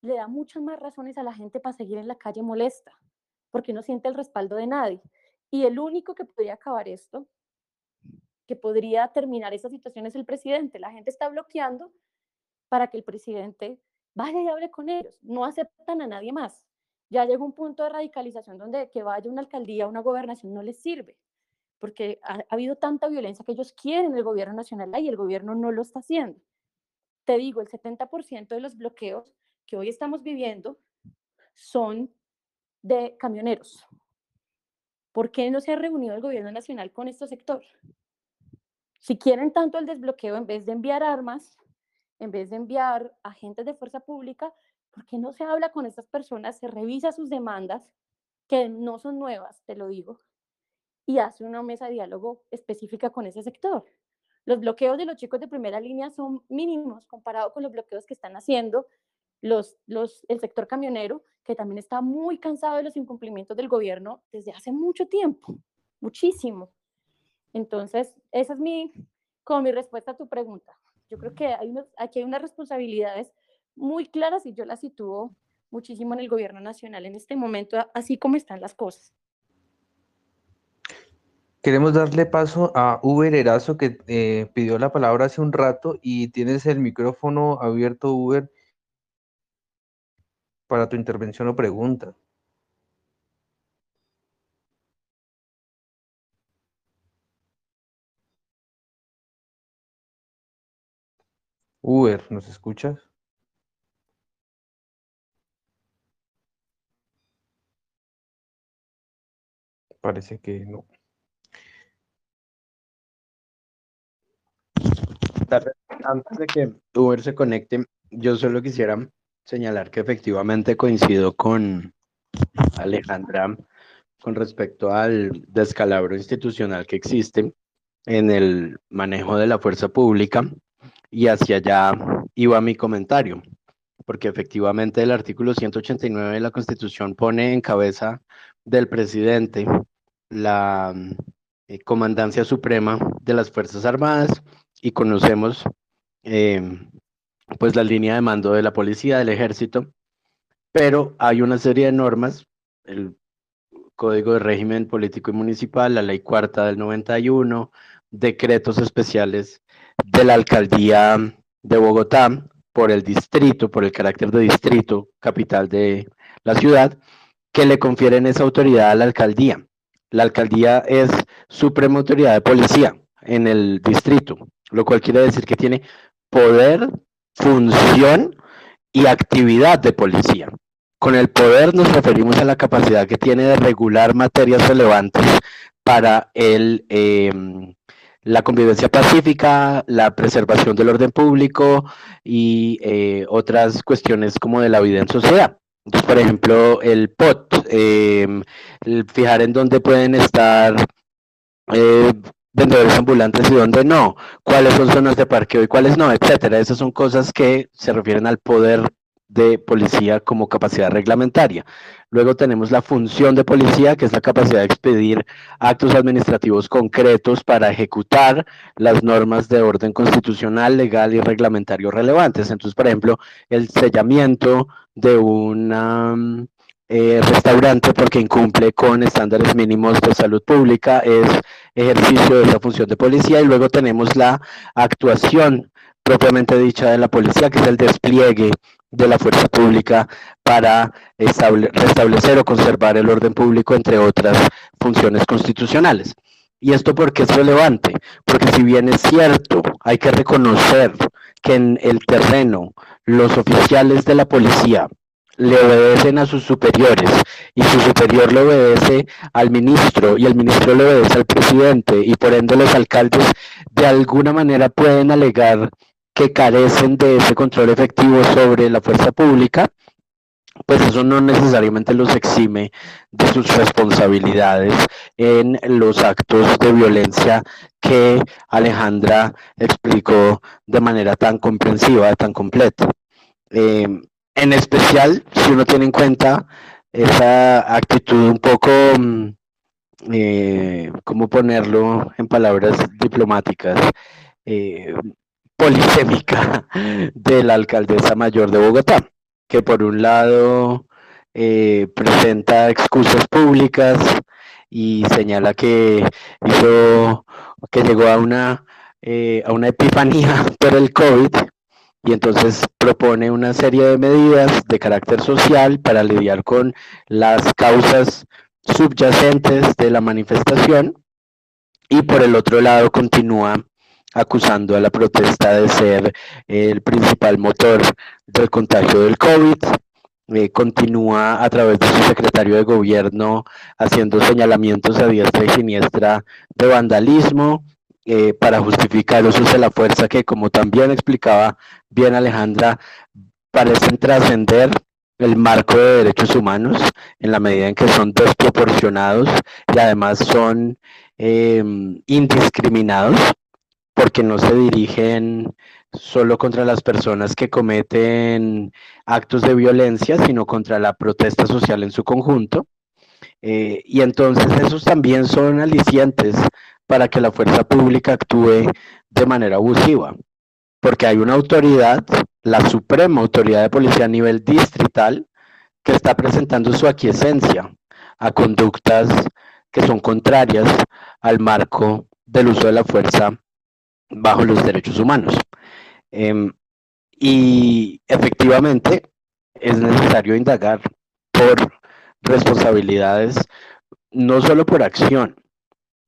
le da muchas más razones a la gente para seguir en la calle molesta, porque no siente el respaldo de nadie. Y el único que podría acabar esto, que podría terminar esa situación es el presidente. La gente está bloqueando para que el presidente vaya y hable con ellos. No aceptan a nadie más. Ya llega un punto de radicalización donde que vaya una alcaldía, una gobernación no les sirve, porque ha, habido tanta violencia que ellos quieren el gobierno nacional y el gobierno no lo está haciendo. Te digo, el 70% de los bloqueos que hoy estamos viviendo son de camioneros. ¿Por qué no se ha reunido el gobierno nacional con este sector? Si quieren tanto el desbloqueo, en vez de enviar armas, en vez de enviar agentes de fuerza pública, ¿por qué no se habla con estas personas, se revisa sus demandas, que no son nuevas, te lo digo, y hace una mesa de diálogo específica con ese sector? Los bloqueos de los chicos de primera línea son mínimos comparado con los bloqueos que están haciendo los, los, el sector camionero, que también está muy cansado de los incumplimientos del gobierno desde hace mucho tiempo, muchísimo. Entonces, esa es mi, como mi respuesta a tu pregunta. Yo creo que hay aquí hay unas responsabilidades muy claras y yo las sitúo muchísimo en el gobierno nacional en este momento, así como están las cosas. Queremos darle paso a Uber Erazo, que eh, pidió la palabra hace un rato y tienes el micrófono abierto, Uber, para tu intervención o pregunta. Uber, ¿nos escuchas? Parece que no. Antes de que Uber se conecte, yo solo quisiera señalar que efectivamente coincido con Alejandra con respecto al descalabro institucional que existe en el manejo de la fuerza pública y hacia allá iba mi comentario, porque efectivamente el artículo 189 de la Constitución pone en cabeza del presidente la eh, comandancia suprema de las Fuerzas Armadas y conocemos eh, pues la línea de mando de la policía, del ejército, pero hay una serie de normas, el Código de Régimen Político y Municipal, la Ley Cuarta del 91, decretos especiales de la Alcaldía de Bogotá por el distrito, por el carácter de distrito, capital de la ciudad, que le confieren esa autoridad a la alcaldía. La alcaldía es suprema autoridad de policía en el distrito, lo cual quiere decir que tiene poder función y actividad de policía. Con el poder nos referimos a la capacidad que tiene de regular materias relevantes para em, la convivencia pacífica, la preservación del orden público y eh, otras cuestiones como de la vida en sociedad. Por ejemplo, el POT, em, fijar en dónde pueden estar eh, vendedores ambulantes y dónde no, cuáles son zonas de parqueo y cuáles no, etcétera. Esas son cosas que se refieren al poder de policía como capacidad reglamentaria. Luego tenemos la función de policía, que es la capacidad de expedir actos administrativos concretos para ejecutar las normas de orden constitucional, legal y reglamentario relevantes. Entonces, por ejemplo, el sellamiento de una eh, restaurante porque incumple con estándares mínimos de salud pública, es ejercicio de esa función de policía y luego tenemos la actuación propiamente dicha de la policía, que es el despliegue de la fuerza pública para restablecer o conservar el orden público, entre otras funciones constitucionales. ¿Y esto por qué es relevante? Porque si bien es cierto, hay que reconocer que en el terreno los oficiales de la policía le obedecen a sus superiores y su superior le obedece al ministro y el ministro le obedece al presidente y por ende los alcaldes de alguna manera pueden alegar que carecen de ese control efectivo sobre la fuerza pública, pues eso no necesariamente los exime de sus responsabilidades en los actos de violencia que Alejandra explicó de manera tan comprensiva, tan completa. Eh, en especial, si uno tiene en cuenta esa actitud un poco, mm, eh, ¿cómo ponerlo en palabras diplomáticas? Eh, polisémica de la alcaldesa mayor de Bogotá, que por un lado eh, presenta excusas públicas y señala que hizo, que llegó a una, eh, a una epifanía por el COVID y entonces propone una serie de medidas de carácter social para lidiar con las causas subyacentes de la manifestación y por el otro lado continúa acusando a la protesta de ser el principal motor del contagio del COVID. Eh, continúa a través de su secretario de gobierno haciendo señalamientos a diestra y siniestra de vandalismo eh, para justificar usos de la fuerza que, como también explicaba bien Alejandra, parecen trascender el marco de derechos humanos en la medida en que son desproporcionados y además son em, indiscriminados porque no se dirigen solo contra las personas que cometen actos de violencia, sino contra la protesta social en su conjunto. Eh, y entonces esos también son alicientes para que la fuerza pública actúe de manera abusiva, porque hay una autoridad, la suprema autoridad de policía a nivel distrital, que está presentando su aquiescencia a conductas que son contrarias al marco del uso de la fuerza bajo los derechos humanos. Em, y efectivamente es necesario indagar por responsabilidades, no solo por acción,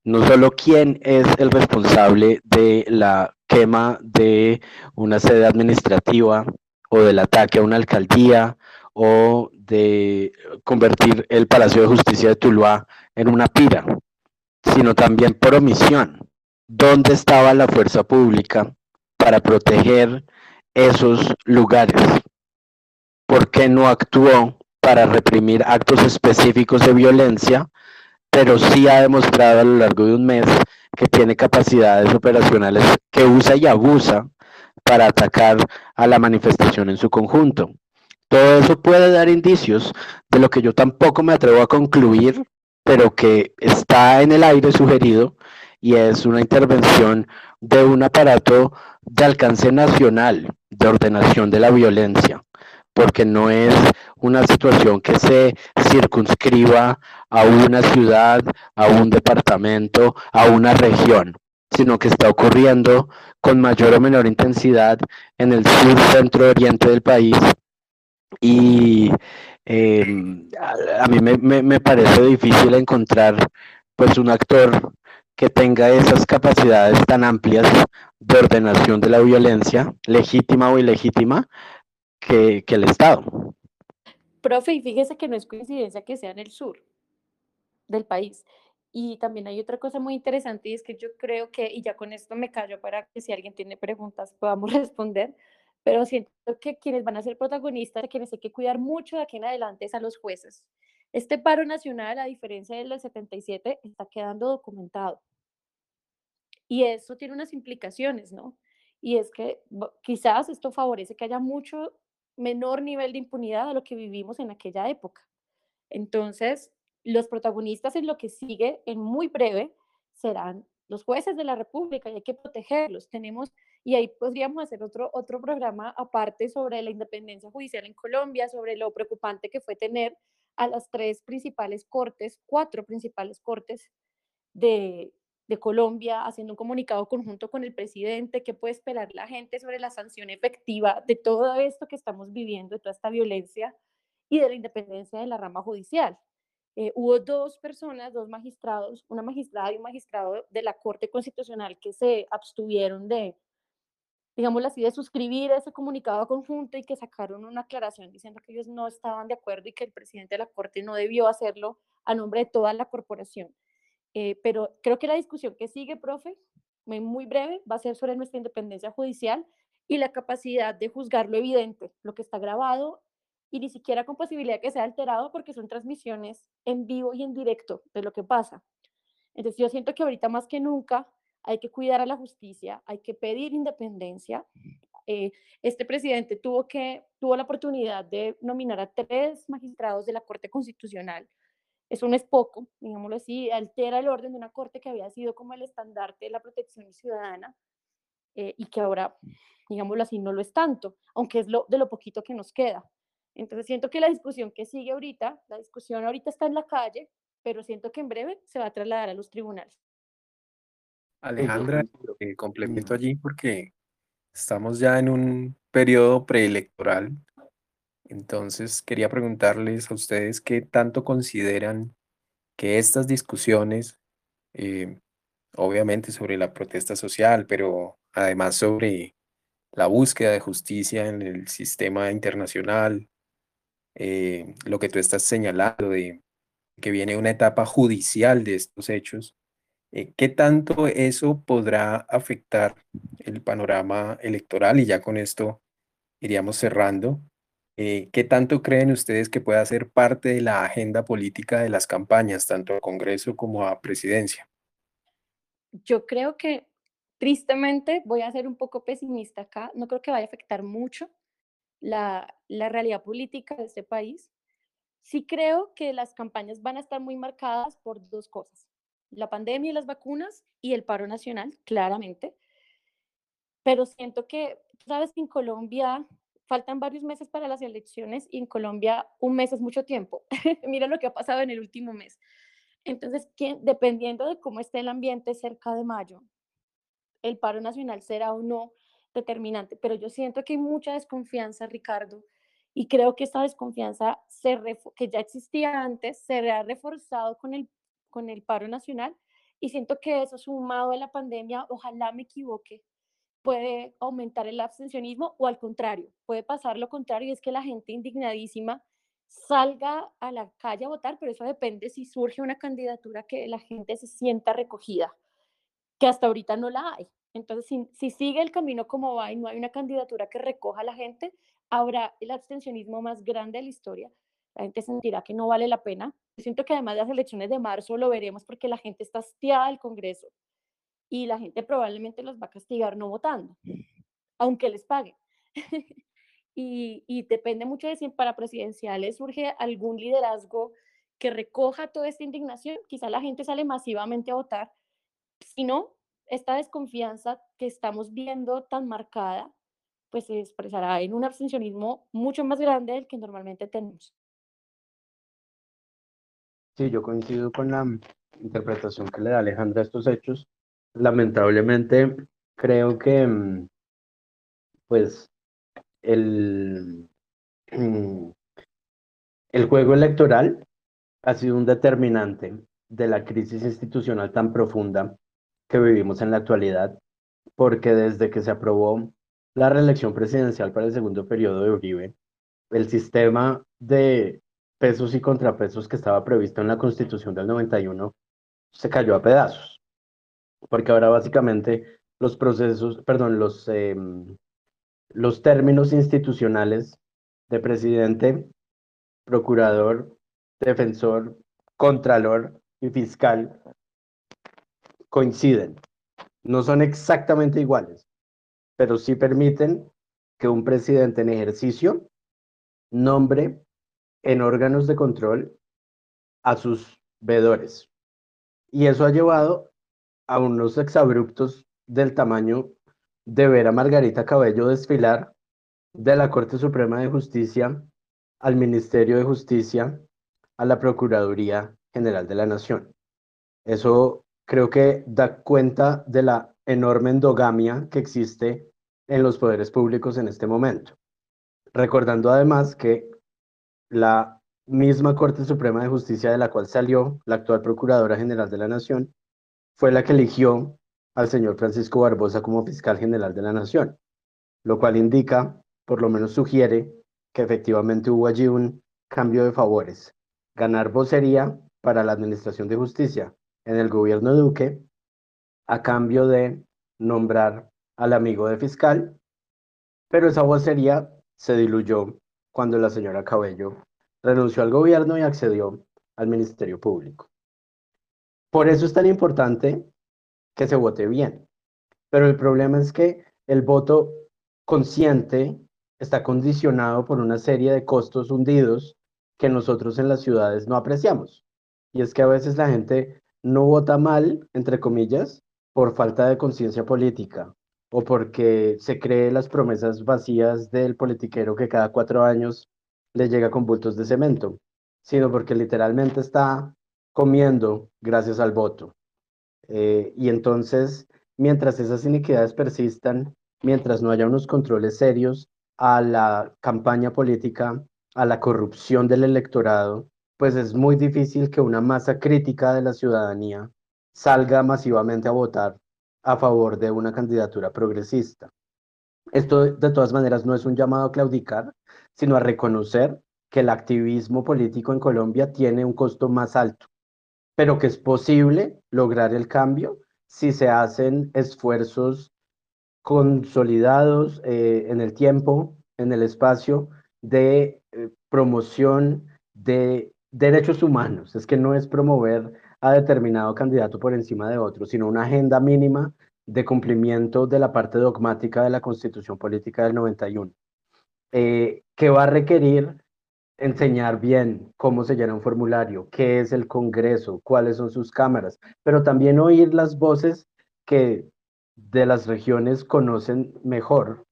no solo quién es el responsable de la quema de una sede administrativa o del ataque a una alcaldía o de convertir el Palacio de Justicia de Tuluá en una pira, sino también por omisión. ¿Dónde estaba la fuerza pública para proteger esos lugares? ¿Por qué no actuó para reprimir actos específicos de violencia pero sí ha demostrado a lo largo de un mes que tiene capacidades operacionales que usa y abusa para atacar a la manifestación en su conjunto. Todo eso puede dar indicios de lo que yo tampoco me atrevo a concluir, pero que está en el aire sugerido y es una intervención de un aparato de alcance nacional de ordenación de la violencia porque no es una situación que se circunscriba a una ciudad, a un departamento, a una región, sino que está ocurriendo con mayor o menor intensidad en el sur, centro, oriente del país. Y em, a, mí me, me, parece difícil encontrar pues un actor que tenga esas capacidades tan amplias de ordenación de la violencia, legítima o ilegítima, que, el Estado. Profe, y fíjese que no es coincidencia que sea en el sur del país. Y también hay otra cosa muy interesante y es que yo creo que, y ya con esto me callo para que si alguien tiene preguntas podamos responder, pero siento que quienes van a ser protagonistas, quienes hay que cuidar mucho de aquí en adelante es a los jueces. Este paro nacional, a diferencia del 77, está quedando documentado. Y eso tiene unas implicaciones, ¿no? Y es que quizás esto favorece que haya mucho menor nivel de impunidad de lo que vivimos en aquella época. Entonces, los protagonistas en lo que sigue, en muy breve, serán los jueces de la República y hay que protegerlos. Tenemos, y ahí podríamos hacer otro, otro programa aparte sobre la independencia judicial en Colombia, sobre lo preocupante que fue tener a las tres principales cortes, cuatro principales cortes de, de Colombia haciendo un comunicado conjunto con el presidente, qué puede esperar la gente sobre la sanción efectiva de todo esto que estamos viviendo, de toda esta violencia y de la independencia de la rama judicial. Eh, hubo dos personas, dos magistrados, una magistrada y un magistrado de la Corte Constitucional que se abstuvieron de, digamos así, de suscribir ese comunicado conjunto y que sacaron una aclaración diciendo que ellos no estaban de acuerdo y que el presidente de la Corte no debió hacerlo a nombre de toda la corporación. Eh, pero creo que la discusión que sigue, profe, muy breve, va a ser sobre nuestra independencia judicial y la capacidad de juzgar lo evidente, lo que está grabado y ni siquiera con posibilidad de que sea alterado porque son transmisiones en vivo y en directo de lo que pasa. Entonces yo siento que ahorita más que nunca hay que cuidar a la justicia, hay que pedir independencia. Eh, este presidente tuvo, que, tuvo la oportunidad de nominar a tres magistrados de la Corte Constitucional eso no es poco, digámoslo así, altera el orden de una corte que había sido como el estandarte de la protección ciudadana eh, y que ahora, digámoslo así, no lo es tanto, aunque es lo, de lo poquito que nos queda. Entonces siento que la discusión que sigue ahorita, la discusión ahorita está en la calle, pero siento que en breve se va a trasladar a los tribunales. Alejandra, eh, complemento allí porque estamos ya en un periodo preelectoral. Entonces, quería preguntarles a ustedes qué tanto consideran que estas discusiones, eh, obviamente sobre la protesta social, pero además sobre la búsqueda de justicia en el sistema internacional, eh, lo que tú estás señalando de que viene una etapa judicial de estos hechos, eh, ¿qué tanto eso podrá afectar el panorama electoral? Y ya con esto iríamos cerrando. Eh, ¿Qué tanto creen ustedes que pueda ser parte de la agenda política de las campañas, tanto a Congreso como a presidencia? Yo creo que tristemente voy a ser un poco pesimista acá. No creo que vaya a afectar mucho la, la realidad política de este país. Sí creo que las campañas van a estar muy marcadas por dos cosas la pandemia y las vacunas y el paro nacional, claramente. Pero siento que, sabes en Colombia faltan varios meses para las elecciones y en Colombia un mes es mucho tiempo. Mira lo que ha pasado en el último mes. Entonces, dependiendo de cómo esté el ambiente cerca de mayo, el paro nacional será o no determinante. Pero yo siento que hay mucha desconfianza, Ricardo, y creo que esta desconfianza se que ya existía antes se ha reforzado con el con el paro nacional y siento que eso sumado a la pandemia, ojalá me equivoque, puede aumentar el abstencionismo o al contrario, puede pasar lo contrario y es que la gente indignadísima salga a la calle a votar, pero eso depende si surge una candidatura que la gente se sienta recogida, que hasta ahorita no la hay. Entonces, si, si sigue el camino como va y no hay una candidatura que recoja a la gente, habrá el abstencionismo más grande de la historia. La gente sentirá que no vale la pena siento que además de las elecciones de marzo lo veremos porque la gente está hastiada del Congreso y la gente probablemente los va a castigar no votando, aunque les pague. y, y, depende mucho de si para presidenciales surge algún liderazgo que recoja toda esta indignación. Quizá la gente sale masivamente a votar. Si no, esta desconfianza que estamos viendo tan marcada, pues se expresará en un abstencionismo mucho más grande del que normalmente tenemos. Sí, yo coincido con la interpretación que le da Alejandra a estos hechos. Lamentablemente, creo que, mm, pues, el, mm, el juego electoral ha sido un determinante de la crisis institucional tan profunda que vivimos en la actualidad, porque desde que se aprobó la reelección presidencial para el segundo periodo de Uribe, el sistema de pesos y contrapesos que estaba previsto en la Constitución del 91 se cayó a pedazos, porque ahora básicamente los procesos, perdón, los, em, los términos institucionales de presidente, procurador, defensor, contralor y fiscal coinciden. No son exactamente iguales, pero sí permiten que un presidente en ejercicio nombre en órganos de control a sus veedores. Y eso ha llevado a unos exabruptos del tamaño de ver a Margarita Cabello desfilar de la Corte Suprema de Justicia al Ministerio de Justicia a la Procuraduría General de la Nación. Eso creo que da cuenta de la enorme endogamia que existe en los poderes públicos en este momento. Recordando además que la misma Corte Suprema de Justicia de la cual salió la actual Procuradora General de la Nación, fue la que eligió al señor Francisco Barbosa como fiscal general de la Nación, lo cual indica, por lo menos sugiere, que efectivamente hubo allí un cambio de favores. Ganar vocería para la Administración de Justicia en el gobierno de Duque a cambio de nombrar al amigo de fiscal, pero esa vocería se diluyó cuando la señora Cabello renunció al gobierno y accedió al Ministerio Público. Por eso es tan importante que se vote bien. Pero el problema es que el voto consciente está condicionado por una serie de costos hundidos que nosotros en las ciudades no apreciamos. Y es que a veces la gente no vota mal, entre comillas, por falta de conciencia política o porque se cree las promesas vacías del politiquero que cada cuatro años le llega con bultos de cemento, sino porque literalmente está comiendo gracias al voto. Eh, y entonces, mientras esas iniquidades persistan, mientras no haya unos controles serios a la campaña política, a la corrupción del electorado, pues es muy difícil que una masa crítica de la ciudadanía salga masivamente a votar a favor de una candidatura progresista. Esto de todas maneras no es un llamado a claudicar, sino a reconocer que el activismo político en Colombia tiene un costo más alto, pero que es posible lograr el cambio si se hacen esfuerzos consolidados eh, en el tiempo, en el espacio de eh, promoción de derechos humanos. Es que no es promover a determinado candidato por encima de otro, sino una agenda mínima de cumplimiento de la parte dogmática de la Constitución Política del 91, eh, que va a requerir enseñar bien cómo se llena un formulario, qué es el Congreso, cuáles son sus cámaras, pero también oír las voces que de las regiones conocen mejor,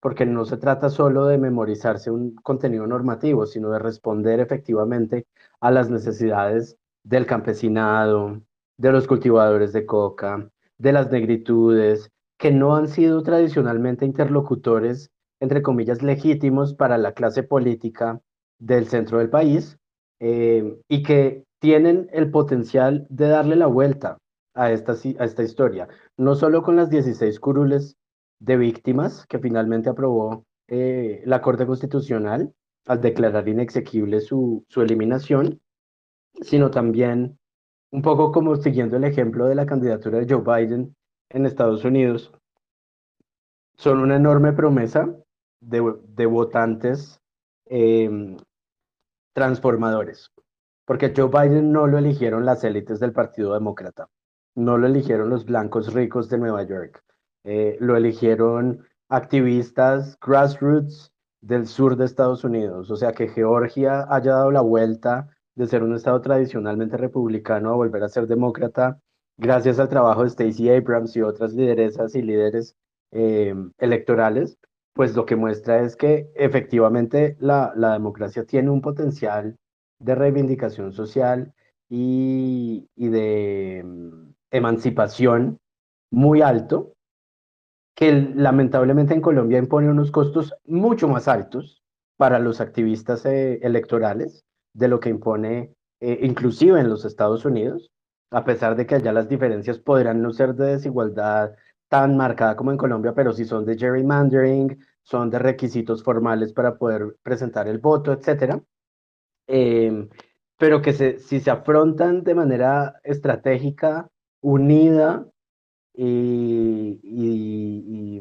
porque no se trata solo de memorizarse un contenido normativo, sino de responder efectivamente a las necesidades del campesinado, de los cultivadores de coca, de las negritudes, que no han sido tradicionalmente interlocutores, entre comillas, legítimos para la clase política del centro del país eh, y que tienen el potencial de darle la vuelta a esta, a esta historia, no solo con las 16 curules de víctimas que finalmente aprobó eh, la Corte Constitucional al declarar inexequible su, su eliminación, sino también un poco como siguiendo el ejemplo de la candidatura de Joe Biden en Estados Unidos, son una enorme promesa de, de votantes eh, transformadores, porque Joe Biden no lo eligieron las élites del Partido Demócrata, no lo eligieron los blancos ricos de Nueva York, eh, lo eligieron activistas grassroots del sur de Estados Unidos, o sea que Georgia haya dado la vuelta de ser un estado tradicionalmente republicano a volver a ser demócrata, gracias al trabajo de Stacey Abrams y otras lideresas y líderes eh, electorales, pues lo que muestra es que efectivamente la, democracia tiene un potencial de reivindicación social y, y de mm, emancipación muy alto, que lamentablemente en Colombia impone unos costos mucho más altos para los activistas eh, electorales de lo que impone eh, inclusive en los Estados Unidos, a pesar de que allá las diferencias podrán no ser de desigualdad tan marcada como en Colombia, pero sí son de gerrymandering, son de requisitos formales para poder presentar el voto, etcétera. Em, pero que si se afrontan de manera estratégica, unida y, y,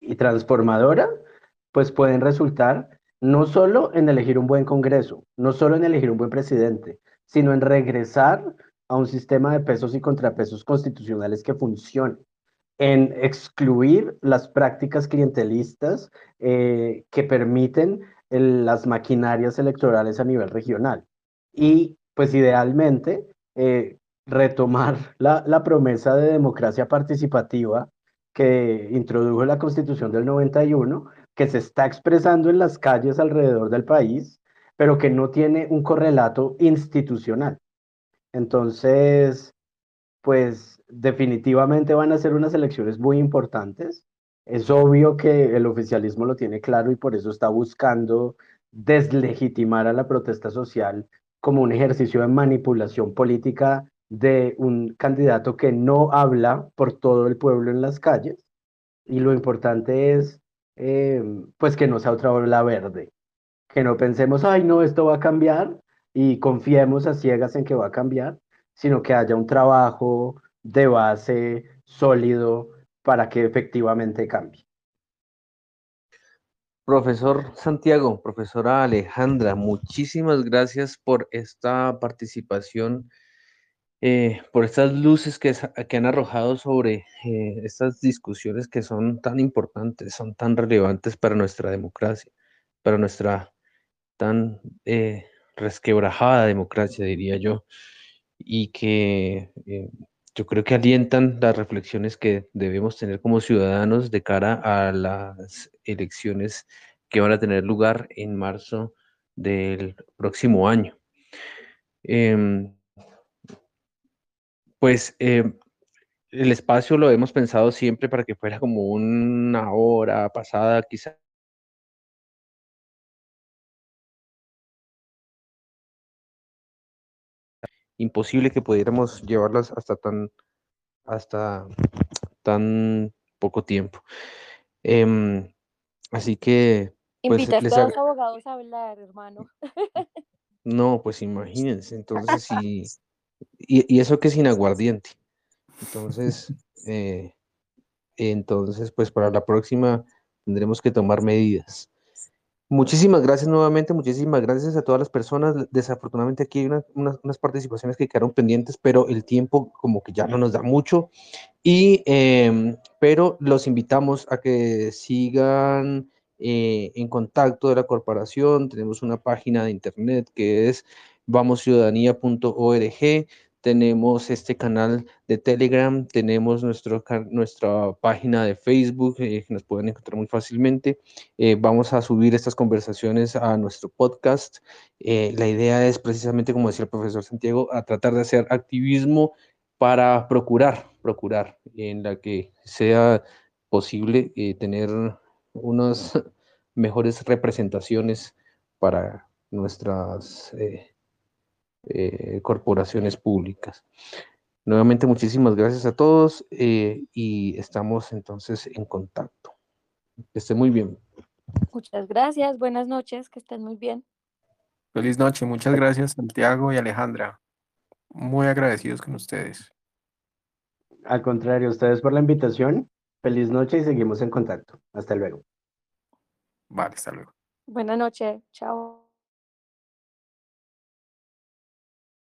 y transformadora, pues pueden resultar no solo en elegir un buen Congreso, no solo en elegir un buen presidente, sino en regresar a un sistema de pesos y contrapesos constitucionales que funcione, en excluir las prácticas clientelistas eh, que permiten las maquinarias electorales a nivel regional. Y pues idealmente eh, retomar la, la promesa de democracia participativa que introdujo la Constitución del 91 que se está expresando en las calles alrededor del país, pero que no tiene un correlato institucional. Entonces, pues definitivamente van a ser unas elecciones muy importantes. Es obvio que el oficialismo lo tiene claro y por eso está buscando deslegitimar a la protesta social como un ejercicio de manipulación política de un candidato que no habla por todo el pueblo en las calles. Y lo importante es eh, pues que no sea otra ola verde, que no pensemos, ay, no, esto va a cambiar y confiemos a ciegas en que va a cambiar, sino que haya un trabajo de base sólido para que efectivamente cambie. Profesor Santiago, profesora Alejandra, muchísimas gracias por esta participación eh, por estas luces que, han arrojado sobre eh, estas discusiones que son tan importantes, son tan relevantes para nuestra democracia, para nuestra tan eh, resquebrajada democracia, diría yo, y que yo creo que alientan las reflexiones que debemos tener como ciudadanos de cara a las elecciones que van a tener lugar en marzo del próximo año. Em, pues eh, el espacio lo hemos pensado siempre para que fuera como una hora pasada, quizá imposible que pudiéramos llevarlas hasta tan, hasta tan poco tiempo. Em, así que, pues, Invita a les los abogados a hablar, hermano. no, pues imagínense, entonces y, y eso que sin aguardiente. Entonces, eh, entonces, pues para la próxima tendremos que tomar medidas. Muchísimas gracias nuevamente, muchísimas gracias a todas las personas. Desafortunadamente aquí hay una- unas, participaciones que quedaron pendientes, pero el tiempo como que ya no nos da mucho. Y, em, pero los invitamos a que sigan eh, en contacto de la corporación. Tenemos una página de internet que es vamosciudadanía.org. Tenemos este canal de Telegram, tenemos nuestro, nuestra página de Facebook eh, que nos pueden encontrar muy fácilmente. Eh, vamos a subir estas conversaciones a nuestro podcast. Eh, la idea es precisamente, como decía el profesor Santiago, a tratar de hacer activismo para procurar, procurar en la que sea posible tener unas mejores representaciones para nuestras eh, eh, corporaciones públicas. Nuevamente, muchísimas gracias a todos eh, y estamos entonces en contacto. Que estén muy bien. Muchas gracias, buenas noches, que estén muy bien. Feliz noche, muchas gracias Santiago y Alejandra. Muy agradecidos con ustedes. Al contrario, ustedes por la invitación. Feliz noche y seguimos en contacto. Hasta luego. Vale, hasta luego. Buenas noches, chao.